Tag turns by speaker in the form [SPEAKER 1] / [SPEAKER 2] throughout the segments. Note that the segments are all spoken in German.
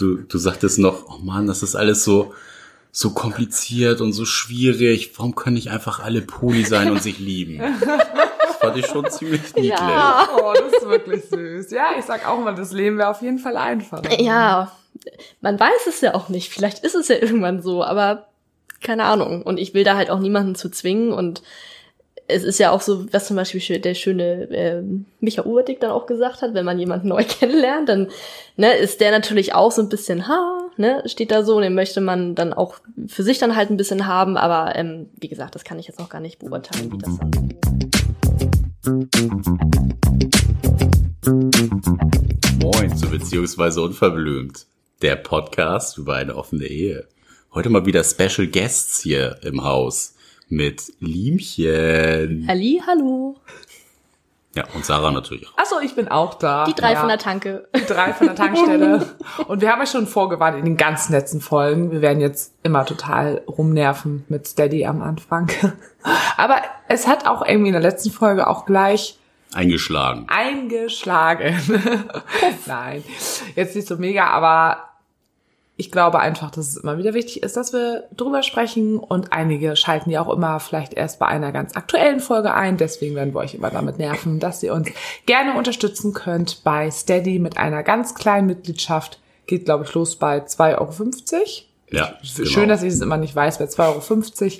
[SPEAKER 1] du, du sagtest noch, oh Mann, das ist alles so, so kompliziert und so schwierig. Warum können nicht einfach alle Poli sein und sich lieben? Das fand ich schon ziemlich niedlich.
[SPEAKER 2] Ja. Oh, das ist wirklich süß. Ja, ich sag auch mal, das Leben wäre auf jeden Fall einfacher.
[SPEAKER 3] Ja, man weiß es ja auch nicht. Vielleicht ist es ja irgendwann so, aber keine Ahnung. Und ich will da halt auch niemanden zu zwingen und es ist ja auch so, was zum Beispiel der schöne äh, Micha Uberdick dann auch gesagt hat, wenn man jemanden neu kennenlernt, dann ne, ist der natürlich auch so ein bisschen, ha, ne, steht da so, und den möchte man dann auch für sich dann halt ein bisschen haben, aber ähm, wie gesagt, das kann ich jetzt auch gar nicht beurteilen, wie das dann.
[SPEAKER 1] Moin zu Beziehungsweise Unverblümt, der Podcast über eine offene Ehe. Heute mal wieder Special Guests hier im Haus mit Liemchen.
[SPEAKER 3] Ali, hallo.
[SPEAKER 1] Ja, und Sarah natürlich auch.
[SPEAKER 2] Achso, ich bin auch da.
[SPEAKER 3] Die drei
[SPEAKER 2] ja.
[SPEAKER 3] von der Tanke.
[SPEAKER 2] Die drei von der Tankstelle. und wir haben ja schon vorgewarnt in den ganzen letzten Folgen. Wir werden jetzt immer total rumnerven mit Steady am Anfang. Aber es hat auch irgendwie in der letzten Folge auch gleich
[SPEAKER 1] Eingeschlagen.
[SPEAKER 2] eingeschlagen. Nein, jetzt nicht so mega, aber ich glaube einfach, dass es immer wieder wichtig ist, dass wir drüber sprechen und einige schalten ja auch immer vielleicht erst bei einer ganz aktuellen Folge ein. Deswegen werden wir euch immer damit nerven, dass ihr uns gerne unterstützen könnt bei Steady mit einer ganz kleinen Mitgliedschaft. Geht, glaube ich, los bei 2,50 Euro.
[SPEAKER 1] Ja,
[SPEAKER 2] Schön,
[SPEAKER 1] genau.
[SPEAKER 2] dass ich es immer nicht weiß, bei 2,50 Euro.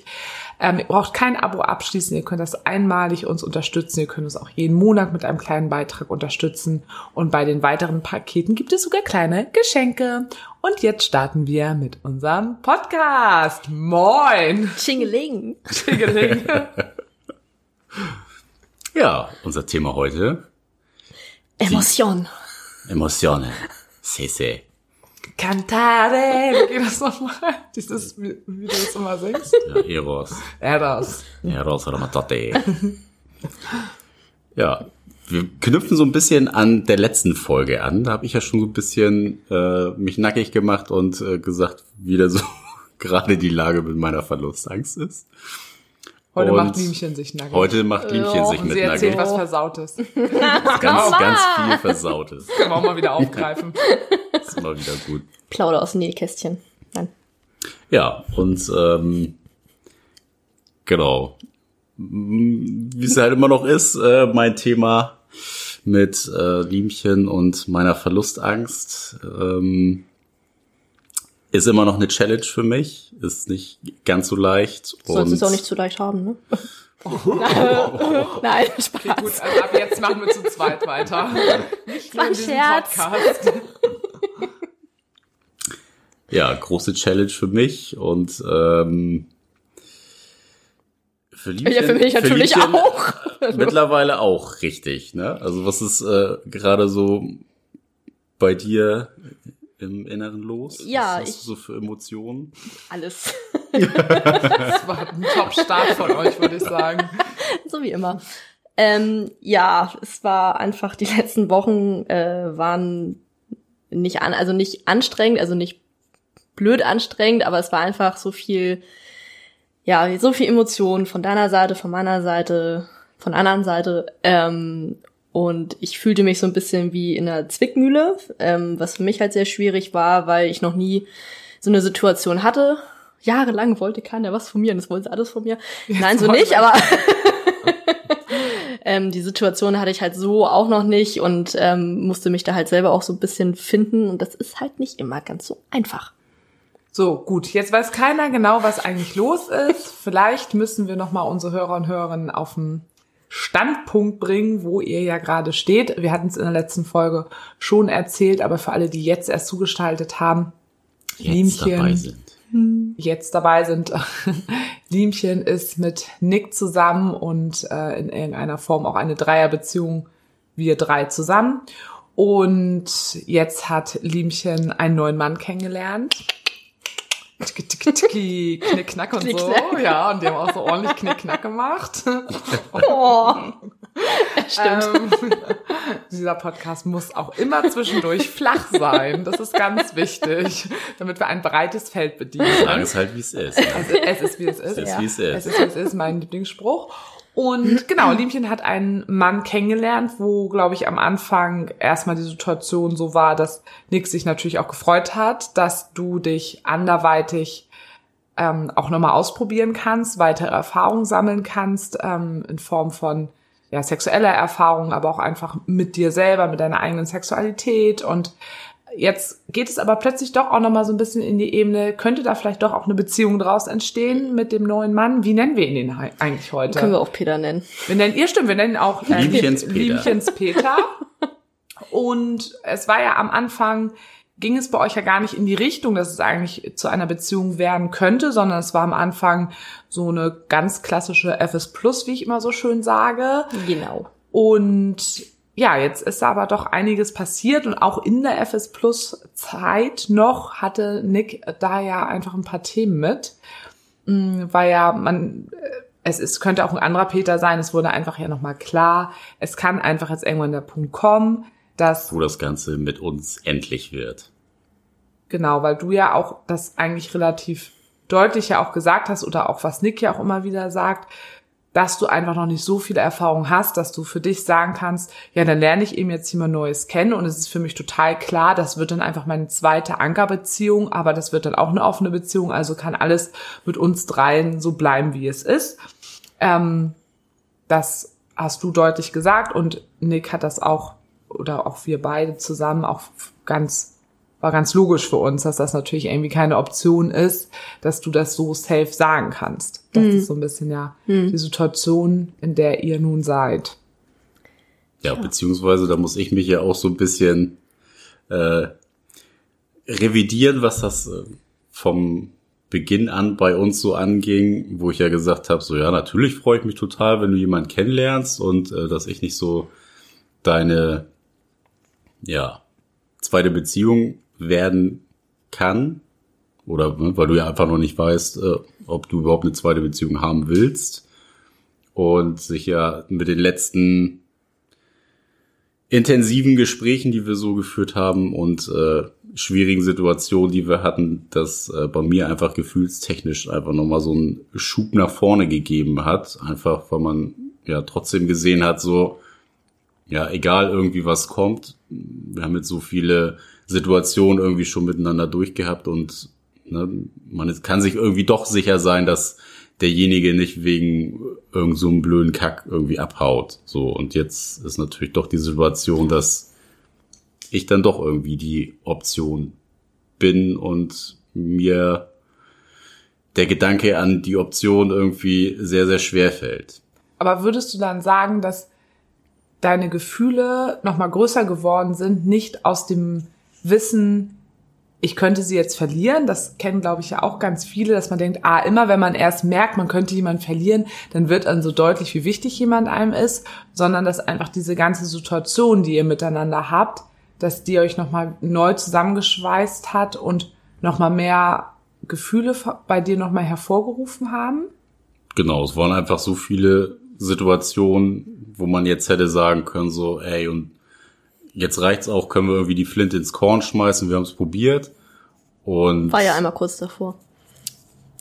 [SPEAKER 2] Ähm, ihr braucht kein Abo abschließen, ihr könnt das einmalig uns unterstützen, ihr könnt uns auch jeden Monat mit einem kleinen Beitrag unterstützen und bei den weiteren Paketen gibt es sogar kleine Geschenke. Und jetzt starten wir mit unserem Podcast. Moin!
[SPEAKER 3] Tschingeling.
[SPEAKER 2] Tschingeling.
[SPEAKER 1] Ja, unser Thema heute,
[SPEAKER 3] Emotion.
[SPEAKER 1] Emotionen. Sese.
[SPEAKER 2] Cantare! Wie geht das nochmal? Dieses, wie, wie du das immer singst?
[SPEAKER 1] Ja, Eros.
[SPEAKER 2] Eros.
[SPEAKER 1] Eros Ramatate. ja, wir knüpfen so ein bisschen an der letzten Folge an. Da habe ich ja schon so ein bisschen äh, mich nackig gemacht und äh, gesagt, wie da so gerade die Lage mit meiner Verlustangst ist.
[SPEAKER 2] Heute
[SPEAKER 1] Und
[SPEAKER 2] macht Liemchen sich nackig.
[SPEAKER 1] Heute macht Liemchen
[SPEAKER 3] Ja,
[SPEAKER 1] sich
[SPEAKER 2] und
[SPEAKER 1] mit
[SPEAKER 2] sie erzählt
[SPEAKER 1] nackig.
[SPEAKER 2] was Versautes.
[SPEAKER 1] Ganz, ganz viel Versautes.
[SPEAKER 2] Können wir auch mal wieder aufgreifen.
[SPEAKER 1] ist immer wieder gut.
[SPEAKER 3] Plauder aus dem Nähkästchen. Nein.
[SPEAKER 1] Ja, und ähm, genau. Wie es halt immer noch ist, äh, mein Thema mit äh, Liemchen und meiner Verlustangst ähm, ist immer noch eine Challenge für mich. Ist nicht ganz so leicht.
[SPEAKER 3] Sollst es auch nicht zu leicht haben, ne? Nein, Spaß.
[SPEAKER 2] Gut, also ab jetzt machen wir zu zweit weiter. Nicht nur
[SPEAKER 3] Scherz.
[SPEAKER 2] Podcast.
[SPEAKER 1] ja, große Challenge für mich und ähm, für Liemchen,
[SPEAKER 3] Ja, für mich natürlich
[SPEAKER 1] Liemchen
[SPEAKER 3] auch.
[SPEAKER 1] Mittlerweile auch richtig, ne? Also was ist äh, gerade so bei dir im Inneren los?
[SPEAKER 3] Ja,
[SPEAKER 1] was hast
[SPEAKER 3] ich-
[SPEAKER 1] du so für Emotionen?
[SPEAKER 3] Alles.
[SPEAKER 2] Das war ein Top-Start von euch, würde ich sagen.
[SPEAKER 3] so wie immer. Ähm, ja, es war einfach, die letzten Wochen äh, waren nicht an, also nicht anstrengend, also nicht blöd anstrengend, aber es war einfach so viel, ja, so viel Emotionen von deiner Seite, von meiner Seite, von der anderen Seite. Ähm, und ich fühlte mich so ein bisschen wie in einer Zwickmühle, ähm, was für mich halt sehr schwierig war, weil ich noch nie so eine Situation hatte. Jahrelang wollte keiner was von mir und das wollen sie alles von mir. Nein, so nicht, aber ähm, die Situation hatte ich halt so auch noch nicht und ähm, musste mich da halt selber auch so ein bisschen finden und das ist halt nicht immer ganz so einfach.
[SPEAKER 2] So, gut, jetzt weiß keiner genau, was eigentlich los ist. Vielleicht müssen wir nochmal unsere Hörer und Hörerinnen auf den Standpunkt bringen, wo ihr ja gerade steht. Wir hatten es in der letzten Folge schon erzählt, aber für alle, die jetzt erst zugestaltet haben,
[SPEAKER 1] Jetzt
[SPEAKER 2] Liemchen.
[SPEAKER 1] dabei sind.
[SPEAKER 2] jetzt dabei sind. Liemchen ist mit Nick zusammen und äh, in irgendeiner Form auch eine Dreierbeziehung, wir drei zusammen. Und jetzt hat Liemchen einen neuen Mann kennengelernt. Tiki, tiki, tiki, Knick, knack und so. Ja, und die haben auch so ordentlich Knick, knack gemacht.
[SPEAKER 3] Oh. Stimmt.
[SPEAKER 2] Ähm, dieser Podcast muss auch immer zwischendurch flach sein. Das ist ganz wichtig, damit wir ein breites Feld bedienen.
[SPEAKER 1] Sagen es halt, wie es ist.
[SPEAKER 2] Also, es ist, wie es ist.
[SPEAKER 1] Es ist,
[SPEAKER 3] Ja.
[SPEAKER 1] wie es
[SPEAKER 2] Es
[SPEAKER 1] ist.
[SPEAKER 2] ist, wie es ist, mein Lieblingsspruch. Und genau, Liebchen hat einen Mann kennengelernt, wo, glaube ich, am Anfang erstmal die Situation so war, dass Nick sich natürlich auch gefreut hat, dass du dich anderweitig ähm, auch nochmal ausprobieren kannst, weitere Erfahrungen sammeln kannst, ähm, in Form von ja, sexueller Erfahrung, aber auch einfach mit dir selber, mit deiner eigenen Sexualität. Und Jetzt geht es aber plötzlich doch auch noch mal so ein bisschen in die Ebene, könnte da vielleicht doch auch eine Beziehung draus entstehen mit dem neuen Mann? Wie nennen wir ihn denn eigentlich heute?
[SPEAKER 3] Können wir auch Peter nennen.
[SPEAKER 2] Wir nennen, ihr stimmt, wir nennen auch äh,
[SPEAKER 1] Liebchens Peter.
[SPEAKER 2] Liebchens Peter. Und es war ja am Anfang, ging es bei euch ja gar nicht in die Richtung, dass es eigentlich zu einer Beziehung werden könnte, sondern es war am Anfang so eine ganz klassische FS Plus, wie ich immer so schön sage.
[SPEAKER 3] Genau.
[SPEAKER 2] Und ja, jetzt ist aber doch einiges passiert und auch in der FS Plus Zeit noch hatte Nick da ja einfach ein paar Themen mit, Mm, weil ja man äh, es ist, könnte auch ein anderer Peter sein. Es wurde einfach ja nochmal klar. Es kann einfach jetzt irgendwann der Punkt kommen, dass
[SPEAKER 1] Wo das Ganze mit uns endlich wird.
[SPEAKER 2] Genau, weil du ja auch das eigentlich relativ deutlich ja auch gesagt hast oder auch was Nick ja auch immer wieder sagt, dass du einfach noch nicht so viele Erfahrungen hast, dass du für dich sagen kannst, ja, dann lerne ich eben jetzt jemand Neues kennen. Und es ist für mich total klar, das wird dann einfach meine zweite Ankerbeziehung, aber das wird dann auch eine offene Beziehung, also kann alles mit uns dreien so bleiben, wie es ist. Ähm, das hast du deutlich gesagt. Und Nick hat das auch oder auch wir beide zusammen auch ganz war ganz logisch für uns, dass das natürlich irgendwie keine Option ist, dass du das so safe sagen kannst. Das ist so ein bisschen ja die Situation, in der ihr nun seid.
[SPEAKER 1] Ja, beziehungsweise da muss ich mich ja auch so ein bisschen äh, revidieren, was das äh, vom Beginn an bei uns so anging, wo ich ja gesagt habe, so ja, natürlich freue ich mich total, wenn du jemanden kennenlernst und äh, dass ich nicht so deine ja zweite Beziehung werden kann oder ne, weil du ja einfach noch nicht weißt, äh, ob du überhaupt eine zweite Beziehung haben willst und sich ja mit den letzten intensiven Gesprächen, die wir so geführt haben und äh, schwierigen Situationen, die wir hatten, dass äh, bei mir einfach gefühlstechnisch einfach nochmal so einen Schub nach vorne gegeben hat. Einfach, weil man ja trotzdem gesehen hat, so, ja, egal irgendwie was kommt, wir haben jetzt so viele Situationen irgendwie schon miteinander durchgehabt und ne, man kann sich irgendwie doch sicher sein, dass derjenige nicht wegen irgend so blöden Kack irgendwie abhaut. So, und jetzt ist natürlich doch die Situation, dass ich dann doch irgendwie die Option bin und mir der Gedanke an die Option irgendwie sehr, sehr schwer fällt.
[SPEAKER 2] Aber würdest du dann sagen, dass deine Gefühle noch mal größer geworden sind, nicht aus dem Wissen, ich könnte sie jetzt verlieren. Das kennen, glaube ich, ja auch ganz viele, dass man denkt, ah, immer wenn man erst merkt, man könnte jemanden verlieren, dann wird dann so deutlich, wie wichtig jemand einem ist, sondern dass einfach diese ganze Situation, die ihr miteinander habt, dass die euch nochmal neu zusammengeschweißt hat und nochmal mehr Gefühle bei dir nochmal hervorgerufen haben?
[SPEAKER 1] Genau, es waren einfach so viele Situationen, wo man jetzt hätte sagen können, so, ey, und jetzt reicht's auch, können wir irgendwie die Flinte ins Korn schmeißen, wir haben es probiert. Und
[SPEAKER 3] War ja einmal kurz davor.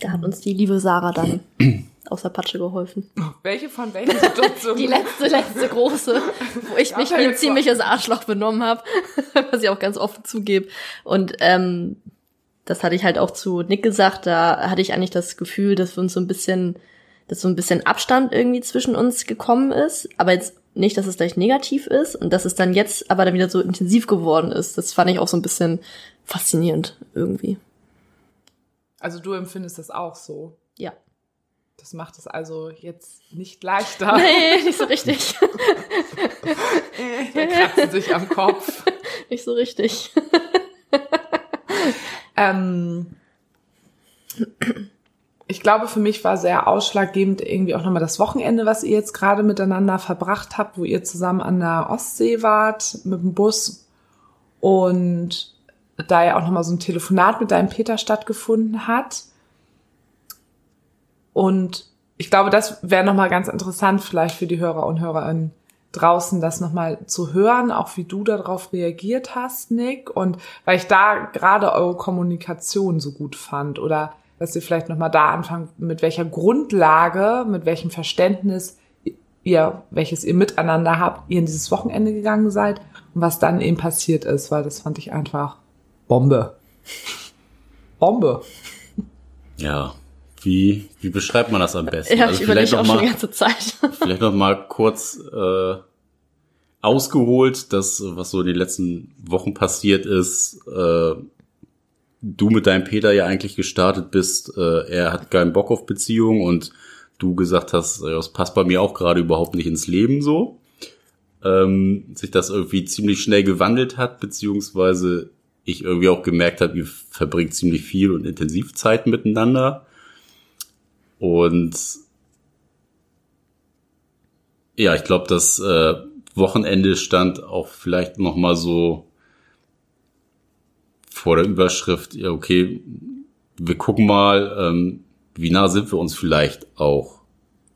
[SPEAKER 3] Da hat uns die liebe Sarah dann aus der Patsche geholfen.
[SPEAKER 2] Welche von welchen Situationen?
[SPEAKER 3] Die letzte, letzte große, wo ich mich wie ein ziemliches Arschloch benommen habe, was ich auch ganz offen zugebe. Und ähm, das hatte ich halt auch zu Nick gesagt, da hatte ich eigentlich das Gefühl, dass wir uns so ein bisschen, dass so ein bisschen Abstand irgendwie zwischen uns gekommen ist, aber jetzt nicht, dass es gleich negativ ist und dass es dann jetzt aber dann wieder so intensiv geworden ist. Das fand ich auch so ein bisschen faszinierend irgendwie.
[SPEAKER 2] Also du empfindest das auch so.
[SPEAKER 3] Ja.
[SPEAKER 2] Das macht es also jetzt nicht leichter.
[SPEAKER 3] Nee, nicht so richtig.
[SPEAKER 2] Der kratzt sich am Kopf.
[SPEAKER 3] nicht so richtig.
[SPEAKER 2] Ähm, ich glaube, für mich war sehr ausschlaggebend irgendwie auch nochmal das Wochenende, was ihr jetzt gerade miteinander verbracht habt, wo ihr zusammen an der Ostsee wart mit dem Bus und da ja auch nochmal so ein Telefonat mit deinem Peter stattgefunden hat. Und ich glaube, das wäre nochmal ganz interessant vielleicht für die Hörer und Hörerinnen draußen, das nochmal zu hören, auch wie du darauf reagiert hast, Nick. Und weil ich da gerade eure Kommunikation so gut fand oder dass ihr vielleicht nochmal da anfangt, mit welcher Grundlage, mit welchem Verständnis ihr, welches ihr miteinander habt, ihr in dieses Wochenende gegangen seid und was dann eben passiert ist, weil das fand ich einfach Bombe. Bombe.
[SPEAKER 1] Ja, wie, wie beschreibt man das am besten?
[SPEAKER 3] Ja, ich überlege auch
[SPEAKER 1] noch
[SPEAKER 3] schon die ganze Zeit.
[SPEAKER 1] vielleicht noch mal kurz äh, ausgeholt, das, was so die letzten Wochen passiert ist. Äh, du mit deinem Peter ja eigentlich gestartet bist. Äh, er hat keinen Bock auf Beziehung und du gesagt hast, äh, das passt bei mir auch gerade überhaupt nicht ins Leben so. Ähm, sich das irgendwie ziemlich schnell gewandelt hat, beziehungsweise ich irgendwie auch gemerkt habe, ihr verbringt ziemlich viel und intensiv Zeit miteinander. Und ja, ich glaube, das äh, Wochenende stand auch vielleicht noch mal so vor der Überschrift, ja, okay, wir gucken mal, ähm, wie nah sind wir uns vielleicht auch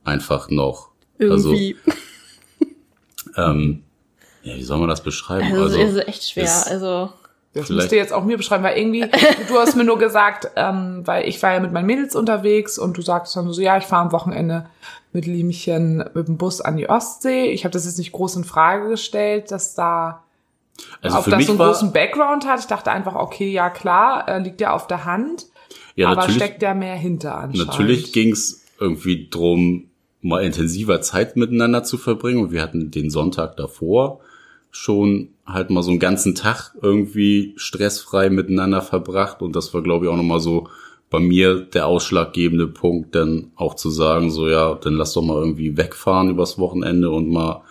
[SPEAKER 1] einfach noch.
[SPEAKER 3] Irgendwie.
[SPEAKER 1] Also, ähm, ja, wie soll man das beschreiben?
[SPEAKER 3] Also, also ist echt schwer. Also
[SPEAKER 2] das müsst ihr jetzt auch mir beschreiben, weil irgendwie, du hast mir nur gesagt, ähm, weil ich war ja mit meinen Mädels unterwegs und du sagst dann so, ja, ich fahre am Wochenende mit Liemchen mit dem Bus an die Ostsee. Ich habe das jetzt nicht groß in Frage gestellt, dass da
[SPEAKER 1] Also
[SPEAKER 2] auf
[SPEAKER 1] für
[SPEAKER 2] das
[SPEAKER 1] mich
[SPEAKER 2] so einen
[SPEAKER 1] war-
[SPEAKER 2] großen Background hat. Ich dachte einfach, okay, ja klar, äh, liegt ja auf der Hand,
[SPEAKER 1] ja,
[SPEAKER 2] aber
[SPEAKER 1] natürlich,
[SPEAKER 2] steckt ja mehr hinter anscheinend.
[SPEAKER 1] Natürlich ging es irgendwie drum, mal intensiver Zeit miteinander zu verbringen. Und wir hatten den Sonntag davor schon halt mal so einen ganzen Tag irgendwie stressfrei miteinander verbracht. Und das war, glaube ich, auch nochmal so bei mir der ausschlaggebende Punkt, dann auch zu sagen, so ja, dann lass doch mal irgendwie wegfahren übers Wochenende und mal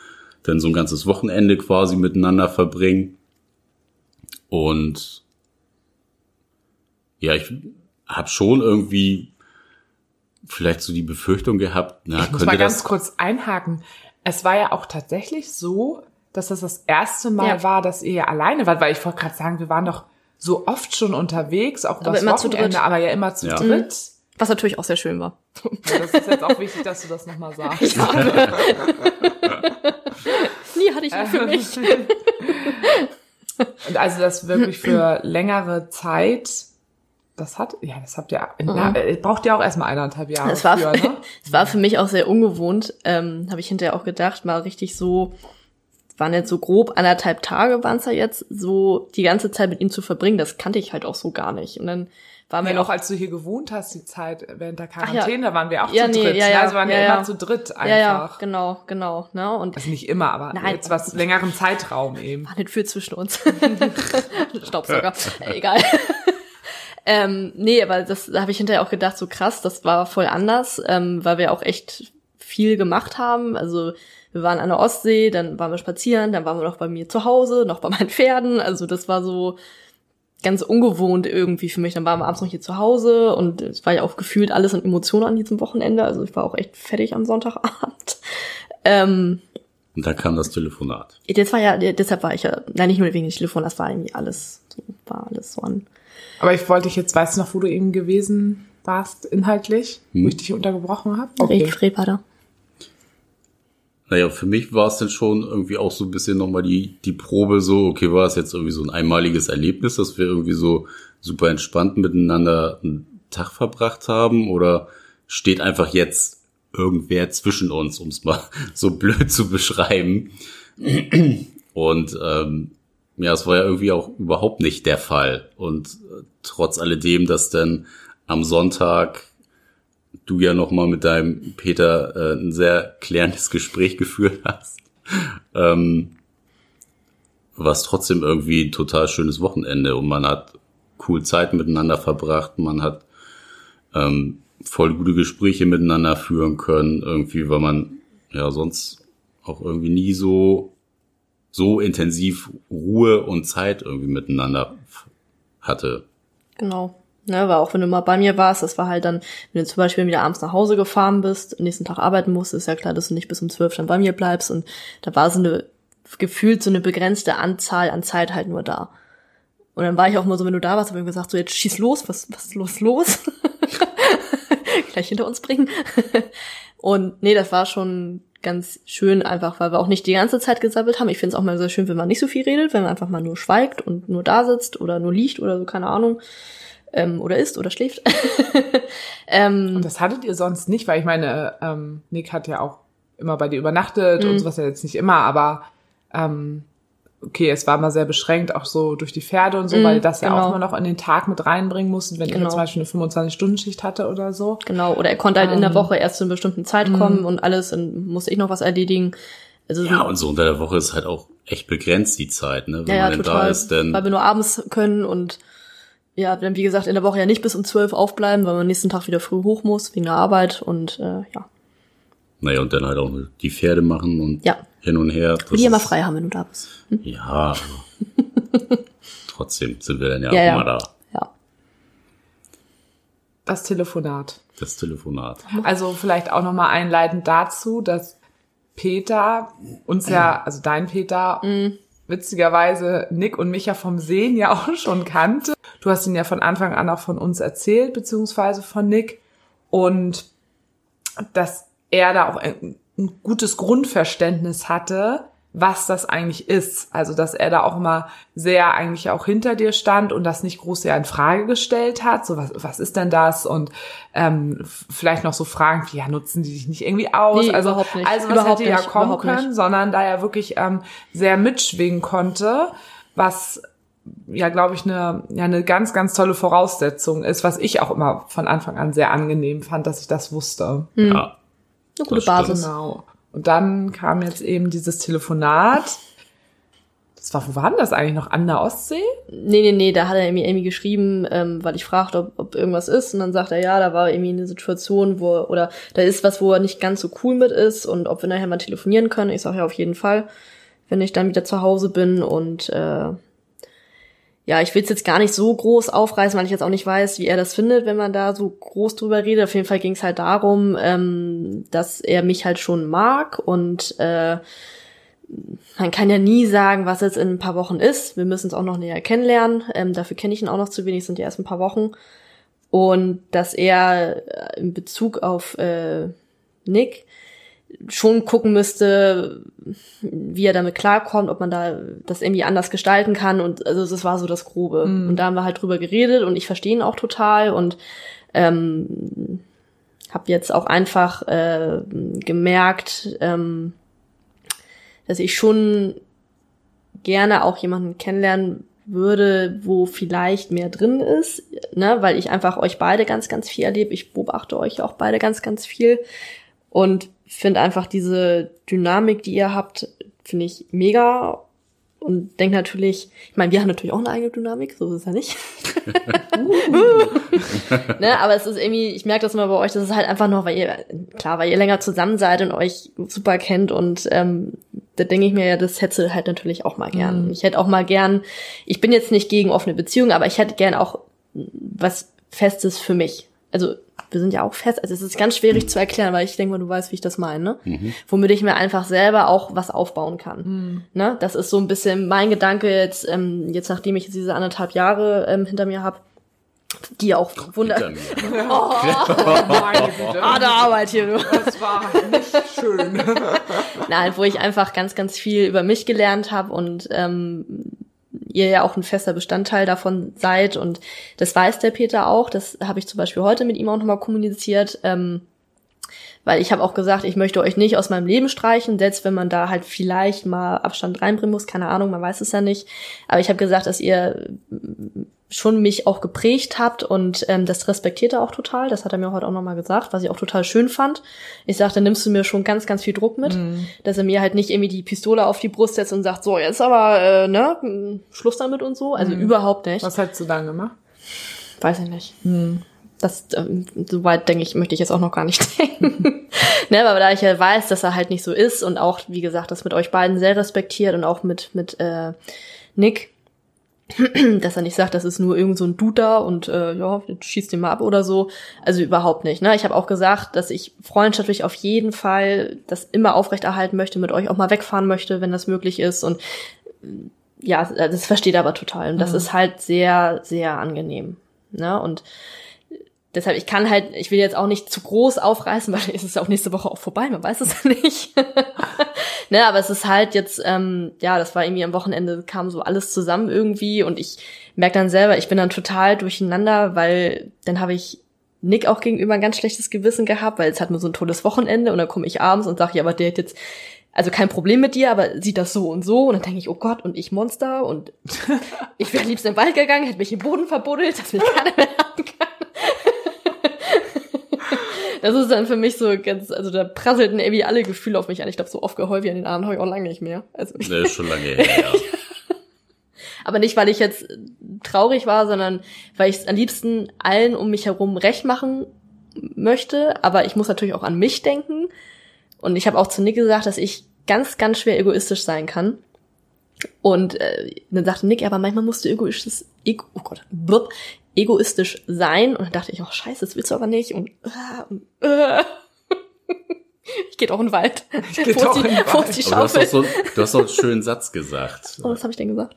[SPEAKER 1] dann so ein ganzes Wochenende quasi miteinander verbringen. Und ja, ich habe schon irgendwie vielleicht so die Befürchtung gehabt, na,
[SPEAKER 2] Ich muss
[SPEAKER 1] könnte
[SPEAKER 2] mal ganz
[SPEAKER 1] das
[SPEAKER 2] kurz einhaken. Es war ja auch tatsächlich so, dass das das erste Mal
[SPEAKER 3] Ja.
[SPEAKER 2] war, dass ihr alleine wart, weil ich wollte gerade sagen, wir waren doch so oft schon unterwegs, auch
[SPEAKER 3] Aber zu
[SPEAKER 2] Wochenende,
[SPEAKER 3] dritt.
[SPEAKER 2] aber ja immer zu
[SPEAKER 1] Ja.
[SPEAKER 2] dritt.
[SPEAKER 3] Was natürlich auch sehr schön war.
[SPEAKER 2] Ja, das ist jetzt auch wichtig, dass du das nochmal sagst.
[SPEAKER 3] Nie hatte ich ihn für mich.
[SPEAKER 2] Und also das wirklich für längere Zeit, das hat, ja, das habt ihr, na, äh, braucht ja auch erstmal eineinhalb Jahre
[SPEAKER 3] Es war,
[SPEAKER 2] für, ne?
[SPEAKER 3] es war für mich auch sehr ungewohnt, ähm, habe ich hinterher auch gedacht, mal richtig so, waren jetzt so grob anderthalb Tage waren es ja jetzt, so die ganze Zeit mit ihm zu verbringen, das kannte ich halt auch so gar nicht. Und dann waren wir
[SPEAKER 2] Ja, auch
[SPEAKER 3] noch,
[SPEAKER 2] als du hier gewohnt hast, die Zeit während der
[SPEAKER 3] ja.
[SPEAKER 2] Quarantäne, da waren wir auch
[SPEAKER 3] Ja,
[SPEAKER 2] zu
[SPEAKER 3] nee,
[SPEAKER 2] dritt.
[SPEAKER 3] ja,
[SPEAKER 2] ne?
[SPEAKER 3] ja,
[SPEAKER 2] also waren wir
[SPEAKER 3] ja,
[SPEAKER 2] immer
[SPEAKER 3] ja.
[SPEAKER 2] zu dritt einfach.
[SPEAKER 3] ja, ja, genau, genau, ne, und
[SPEAKER 2] Also nicht immer, aber
[SPEAKER 3] Nein.
[SPEAKER 2] jetzt was längeren Zeitraum eben.
[SPEAKER 3] war nicht viel zwischen uns. Staubsauger, äh, egal. ähm, nee, aber das da habe ich hinterher auch gedacht, so krass, das war voll anders, ähm, weil wir auch echt viel gemacht haben. Also wir waren an der Ostsee, dann waren wir spazieren, dann waren wir noch bei mir zu Hause, noch bei meinen Pferden. Also das war so ganz ungewohnt irgendwie für mich. Dann waren wir abends noch hier zu Hause und es war ja auch gefühlt alles an Emotionen an diesem Wochenende. Also ich war auch echt fertig am Sonntagabend. Ähm,
[SPEAKER 1] Und dann kam das Telefonat.
[SPEAKER 3] das war ja, deshalb war ich ja, nein, nicht nur wegen des Telefons, das war irgendwie alles, so, war alles so an.
[SPEAKER 2] Aber ich wollte dich jetzt, weißt du noch, wo du eben gewesen warst, inhaltlich? Wo ich dich untergebrochen habe?
[SPEAKER 3] Okay. Rehbader.
[SPEAKER 1] Naja, für mich war es dann schon irgendwie auch so ein bisschen nochmal die, die Probe so, okay, war das jetzt irgendwie so ein einmaliges Erlebnis, dass wir irgendwie so super entspannt miteinander einen Tag verbracht haben oder steht einfach jetzt irgendwer zwischen uns, um es mal so blöd zu beschreiben. Und ähm, ja, es war ja irgendwie auch überhaupt nicht der Fall. Und äh, trotz alledem, dass dann am Sonntag du ja noch mal mit deinem Peter äh, ein sehr klärendes Gespräch geführt hast, ähm, war es trotzdem irgendwie ein total schönes Wochenende und man hat cool Zeit miteinander verbracht, man hat ähm, voll gute Gespräche miteinander führen können, irgendwie, weil man ja sonst auch irgendwie nie so so intensiv Ruhe und Zeit irgendwie miteinander hatte.
[SPEAKER 3] Genau. Ne, weil auch wenn du mal bei mir warst, das war halt dann, wenn du zum Beispiel wieder abends nach Hause gefahren bist, nächsten Tag arbeiten musst, ist ja klar, dass du nicht bis um zwölf dann bei mir bleibst und da war so eine, gefühlt so eine begrenzte Anzahl an Zeit halt nur da. Und dann war ich auch mal so, wenn du da warst, habe ich gesagt, so jetzt schieß los, was, was ist los, los? Gleich hinter uns bringen. und nee, das war schon ganz schön einfach, weil wir auch nicht die ganze Zeit gesabbelt haben. Ich finde es auch mal sehr schön, wenn man nicht so viel redet, wenn man einfach mal nur schweigt und nur da sitzt oder nur liegt oder so, keine Ahnung. Ähm, oder isst oder schläft. ähm,
[SPEAKER 2] Und das hattet ihr sonst nicht, weil ich meine, ähm, Nick hat ja auch immer bei dir übernachtet
[SPEAKER 3] Mhm.
[SPEAKER 2] und sowas ja jetzt nicht immer, aber ähm, okay, es war mal sehr beschränkt, auch so durch die Pferde und so,
[SPEAKER 3] Mhm,
[SPEAKER 2] weil das ja
[SPEAKER 3] genau.
[SPEAKER 2] auch immer noch in den Tag mit reinbringen mussten, wenn
[SPEAKER 3] Genau.
[SPEAKER 2] ihr zum Beispiel eine 25-Stunden-Schicht hatte oder so.
[SPEAKER 3] Genau, oder er konnte halt in der
[SPEAKER 2] Ähm.
[SPEAKER 3] Woche erst zu einer bestimmten Zeit
[SPEAKER 2] Mhm.
[SPEAKER 3] kommen und alles, dann musste ich noch was erledigen. Also
[SPEAKER 1] Ja, und so unter der Woche ist halt auch echt begrenzt die Zeit, ne? Wenn
[SPEAKER 3] ja, ja,
[SPEAKER 1] man denn
[SPEAKER 3] total,
[SPEAKER 1] da ist, denn
[SPEAKER 3] weil wir nur abends können und ja, dann wie gesagt in der Woche ja nicht bis um zwölf aufbleiben, weil man nächsten Tag wieder früh hoch muss wegen der Arbeit und äh, ja,
[SPEAKER 1] naja, und dann halt auch die Pferde machen und
[SPEAKER 3] Ja.
[SPEAKER 1] hin und her.
[SPEAKER 3] Die immer frei haben, wenn du da bist.
[SPEAKER 1] Ja, aber trotzdem sind wir dann ja,
[SPEAKER 3] Ja,
[SPEAKER 1] auch
[SPEAKER 3] ja.
[SPEAKER 1] immer da.
[SPEAKER 3] Ja.
[SPEAKER 2] Das Telefonat.
[SPEAKER 1] Das Telefonat.
[SPEAKER 2] Also vielleicht auch nochmal einleitend dazu, dass Peter uns ja, also dein Peter, witzigerweise Nick und mich ja vom Sehen ja auch schon kannte. Du hast ihn ja von Anfang an auch von uns erzählt, beziehungsweise von Nick. Und dass er da auch ein, ein gutes Grundverständnis hatte, was das eigentlich ist. Also, dass er da auch immer sehr eigentlich auch hinter dir stand und das nicht groß ja in Frage gestellt hat. So, was, was ist denn das? Und ähm, vielleicht noch so Fragen wie, ja, nutzen die sich nicht irgendwie aus?
[SPEAKER 3] Nee,
[SPEAKER 2] also,
[SPEAKER 3] überhaupt nicht.
[SPEAKER 2] also was
[SPEAKER 3] Überhaupt
[SPEAKER 2] hätte ja kommen können,
[SPEAKER 3] nicht.
[SPEAKER 2] sondern da er wirklich ähm, sehr mitschwingen konnte, was ja, glaube ich, eine, ja, eine ganz, ganz tolle Voraussetzung ist, was ich auch immer von Anfang an sehr angenehm fand, dass ich das wusste.
[SPEAKER 3] Hm.
[SPEAKER 1] Ja.
[SPEAKER 3] Eine gute
[SPEAKER 1] Das stimmt.
[SPEAKER 3] Basis.
[SPEAKER 2] Genau. Und dann kam jetzt eben dieses Telefonat. Das war, wo war denn das eigentlich noch? An der Ostsee?
[SPEAKER 3] Nee, nee, nee, da hat er irgendwie geschrieben, ähm, weil ich fragte, ob, ob irgendwas ist. Und dann sagt er, ja, da war irgendwie eine Situation, wo, oder da ist was, wo er nicht ganz so cool mit ist und ob wir nachher mal telefonieren können. Ich sage ja auf jeden Fall, wenn ich dann wieder zu Hause bin. Und äh, ja, ich will es jetzt gar nicht so groß aufreißen, weil ich jetzt auch nicht weiß, wie er das findet, wenn man da so groß drüber redet. Auf jeden Fall ging es halt darum, ähm, dass er mich halt schon mag und äh, man kann ja nie sagen, was jetzt in ein paar Wochen ist. Wir müssen es auch noch näher kennenlernen. Ähm, dafür kenne ich ihn auch noch zu wenig, sind ja erst ein paar Wochen. Und dass er äh, in Bezug auf äh, Nick schon gucken müsste, wie er damit klarkommt, ob man da das irgendwie anders gestalten kann. Und also das war so das Grobe.
[SPEAKER 2] Mhm.
[SPEAKER 3] Und da haben wir halt drüber geredet und ich verstehe ihn auch total und ähm, habe jetzt auch einfach äh, gemerkt, ähm, dass ich schon gerne auch jemanden kennenlernen würde, wo vielleicht mehr drin ist, ne, weil ich einfach euch beide ganz, ganz viel erlebe. Ich beobachte euch auch beide ganz, ganz viel und finde einfach diese Dynamik, die ihr habt, finde ich mega und denke natürlich, ich meine, wir haben natürlich auch eine eigene Dynamik, so ist es ja nicht. ne, aber es ist irgendwie, ich merke das immer bei euch, das ist halt einfach noch, weil ihr, klar, weil ihr länger zusammen seid und euch super kennt und ähm, da denke ich mir ja, das hätte halt natürlich auch mal gern.
[SPEAKER 2] Mhm.
[SPEAKER 3] Ich hätte auch mal gern, ich bin jetzt nicht gegen offene Beziehungen, aber ich hätte gern auch was Festes für mich. Also wir sind ja auch fest, also es ist ganz schwierig zu erklären, weil ich denke mal, du weißt, wie ich das meine, ne?
[SPEAKER 1] Mhm.
[SPEAKER 3] Womit ich mir einfach selber auch was aufbauen kann. Ne? Das ist so ein bisschen mein Gedanke jetzt, ähm, jetzt nachdem ich diese anderthalb Jahre ähm, hinter mir habe, die auch wunder...
[SPEAKER 1] Mir.
[SPEAKER 2] Meine Güte.
[SPEAKER 3] Harte Arbeit hier, du.
[SPEAKER 2] Das war nicht schön.
[SPEAKER 3] Nein, wo ich einfach ganz, ganz viel über mich gelernt habe und ähm, ihr ja auch ein fester Bestandteil davon seid und das weiß der Peter auch. Das habe ich zum Beispiel heute mit ihm auch nochmal kommuniziert. Ähm, weil ich habe auch gesagt, ich möchte euch nicht aus meinem Leben streichen, selbst wenn man da halt vielleicht mal Abstand reinbringen muss, keine Ahnung, man weiß es ja nicht. Aber ich habe gesagt, dass ihr schon mich auch geprägt habt und ähm, das respektiert er auch total. Das hat er mir heute auch nochmal gesagt, was ich auch total schön fand. Ich sagte, nimmst du mir schon ganz, ganz viel Druck mit, dass er mir halt nicht irgendwie die Pistole auf die Brust setzt und sagt, so, jetzt aber, äh, ne, Schluss damit und so. Also überhaupt nicht.
[SPEAKER 2] Was hättest du dann gemacht?
[SPEAKER 3] Weiß ich nicht. Das, ähm, so weit denke ich, möchte ich jetzt auch noch gar nicht denken. ne, aber da ich ja weiß, dass er halt nicht so ist und auch, wie gesagt, das mit euch beiden sehr respektiert und auch mit, mit äh, Nick, dass er nicht sagt, das ist nur irgend so ein Dude da und äh, ja, schießt den mal ab oder so. Also überhaupt nicht. Ne? Ich habe auch gesagt, dass ich freundschaftlich auf jeden Fall das immer aufrechterhalten möchte, mit euch auch mal wegfahren möchte, wenn das möglich ist. Und äh, ja, das versteht er aber total. Und das ist halt sehr, sehr angenehm. Ne? Und deshalb, ich kann halt, ich will jetzt auch nicht zu groß aufreißen, weil es ist ja auch nächste Woche auch vorbei, man weiß es ja nicht. ne, aber es ist halt jetzt, ähm, ja, das war irgendwie am Wochenende, kam so alles zusammen irgendwie und ich merke dann selber, ich bin dann total durcheinander, weil dann habe ich Nick auch gegenüber ein ganz schlechtes Gewissen gehabt, weil es hat nur so ein tolles Wochenende und dann komme ich abends und sage, ja, aber der hat jetzt also kein Problem mit dir, aber sieht das so und so. Und dann denke ich, oh Gott, und ich Monster und ich wäre liebst in den Wald gegangen, hätte mich im Boden verbuddelt, dass mich keiner mehr haben kann. Das ist dann für mich so ganz, also da prasselten irgendwie alle Gefühle auf mich an. Ich glaube, so oft geheult wie an den Abend habe ich auch lange nicht mehr. Also
[SPEAKER 1] Nee, ist schon lange her, ja.
[SPEAKER 3] aber nicht, weil ich jetzt traurig war, sondern weil ich es am liebsten allen um mich herum recht machen möchte. Aber ich muss natürlich auch an mich denken. Und ich habe auch zu Nick gesagt, dass ich ganz, ganz schwer egoistisch sein kann. Und äh, dann sagte Nick, aber manchmal musst du egoistisch, ego, oh Gott, blub, egoistisch sein. Und dann dachte ich, oh scheiße, das willst du aber nicht. Und, äh, und äh. ich gehe doch in den Wald. Ich
[SPEAKER 2] geh doch in den Wald.
[SPEAKER 3] die
[SPEAKER 1] du hast, doch so, du hast doch einen schönen Satz gesagt.
[SPEAKER 3] oh, was habe ich denn gesagt?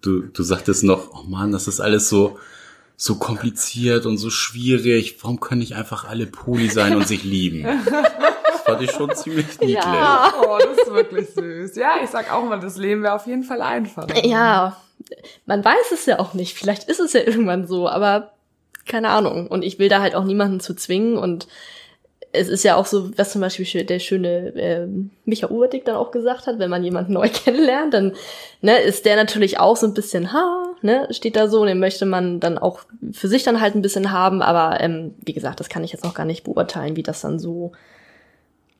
[SPEAKER 1] Du, du sagtest noch, oh Mann, das ist alles so, so kompliziert und so schwierig. Warum können nicht einfach alle Poli sein und sich lieben? Das fand ich schon ziemlich niedlich.
[SPEAKER 3] Ja.
[SPEAKER 2] Oh, das ist wirklich süß. Ja, ich sag auch mal, das Leben wäre auf jeden Fall einfacher.
[SPEAKER 3] Ja, man weiß es ja auch nicht. Vielleicht ist es ja irgendwann so, aber keine Ahnung. Und ich will da halt auch niemanden zu zwingen. Und es ist ja auch so, was zum Beispiel der schöne ähm, Micha Uhrdick dann auch gesagt hat, wenn man jemanden neu kennenlernt, dann ne, ist der natürlich auch so ein bisschen, ha, ne, steht da so, und den möchte man dann auch für sich dann halt ein bisschen haben. Aber ähm, wie gesagt, das kann ich jetzt noch gar nicht beurteilen, wie das dann so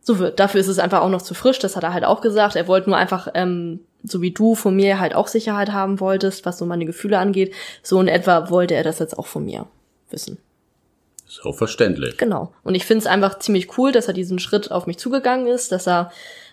[SPEAKER 3] so wird. Dafür ist es einfach auch noch zu frisch, das hat er halt auch gesagt. Er wollte nur einfach, ähm, so wie du von mir halt auch Sicherheit haben wolltest, was so meine Gefühle angeht, so in etwa wollte er das jetzt auch von mir wissen.
[SPEAKER 1] Ist auch verständlich.
[SPEAKER 3] Genau. Und ich finde es einfach ziemlich cool, dass er diesen Schritt auf mich zugegangen ist, dass er,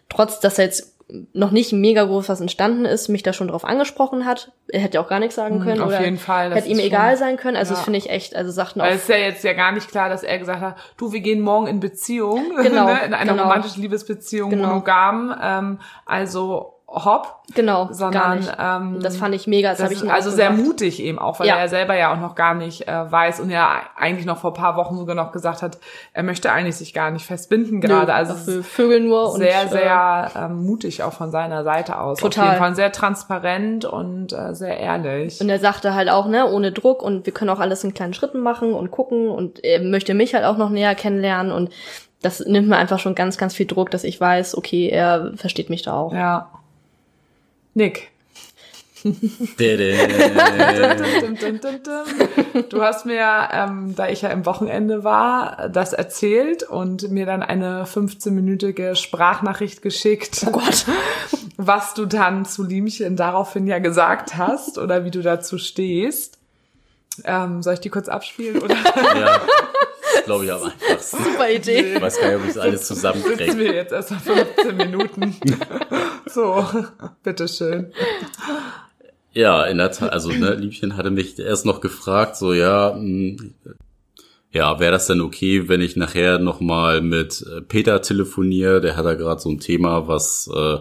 [SPEAKER 3] trotz dass er jetzt noch nicht mega groß was entstanden ist, mich da schon drauf angesprochen hat. Er hätte ja auch gar nichts sagen können.
[SPEAKER 2] Mhm, auf
[SPEAKER 3] oder
[SPEAKER 2] jeden Fall, das
[SPEAKER 3] Hätte ihm egal
[SPEAKER 2] schon-
[SPEAKER 3] sein können. Also das
[SPEAKER 2] Ja.
[SPEAKER 3] finde ich echt, also sagten auch
[SPEAKER 2] Weil es ist ja jetzt ja gar nicht klar, dass er gesagt hat, du, wir gehen morgen in Beziehung,
[SPEAKER 3] Genau,
[SPEAKER 2] ne, in eine
[SPEAKER 3] genau.
[SPEAKER 2] romantische Liebesbeziehung,
[SPEAKER 3] Genau.
[SPEAKER 2] monogam, ähm, also hopp,
[SPEAKER 3] genau,
[SPEAKER 2] sondern
[SPEAKER 3] gar nicht.
[SPEAKER 2] ähm,
[SPEAKER 3] das fand ich mega. Das,
[SPEAKER 2] das
[SPEAKER 3] habe ich
[SPEAKER 2] also sehr mutig eben auch, weil
[SPEAKER 3] Ja.
[SPEAKER 2] er ja selber ja auch noch gar nicht äh, weiß und ja eigentlich noch vor paar Wochen sogar noch gesagt hat, er möchte eigentlich sich gar nicht festbinden gerade. Also
[SPEAKER 3] für Vögel nur und
[SPEAKER 2] sehr,
[SPEAKER 3] äh,
[SPEAKER 2] sehr ähm, mutig auch von seiner Seite aus.
[SPEAKER 3] Total.
[SPEAKER 2] Auf jeden Fall sehr transparent und äh, sehr ehrlich.
[SPEAKER 3] Und er sagte halt auch, ne, ohne Druck und wir können auch alles in kleinen Schritten machen und gucken und er möchte mich halt auch noch näher kennenlernen und das nimmt mir einfach schon ganz, ganz viel Druck, dass ich weiß, okay, er versteht mich da auch.
[SPEAKER 2] ja. Nick. Du hast mir, ähm, da ich ja im Wochenende war, das erzählt und mir dann eine 15-minütige Sprachnachricht geschickt. Oh Gott. Was du dann zu Liemchen daraufhin ja gesagt hast oder wie du dazu stehst. Ähm, soll ich die kurz abspielen oder
[SPEAKER 1] ja, glaube ich am einfachsten.
[SPEAKER 3] Super Idee.
[SPEAKER 1] Ich weiß gar nicht, ob ich das alles
[SPEAKER 2] sitzen
[SPEAKER 1] zusammenkriege.
[SPEAKER 2] wir jetzt erst mal 15 Minuten? so, bitteschön.
[SPEAKER 1] Ja, in der Tat, also ne, Liebchen hatte mich erst noch gefragt, so ja, mh, ja, wäre das denn okay, wenn ich nachher nochmal mit äh, Peter telefoniere? Der hat da gerade so ein Thema, was äh,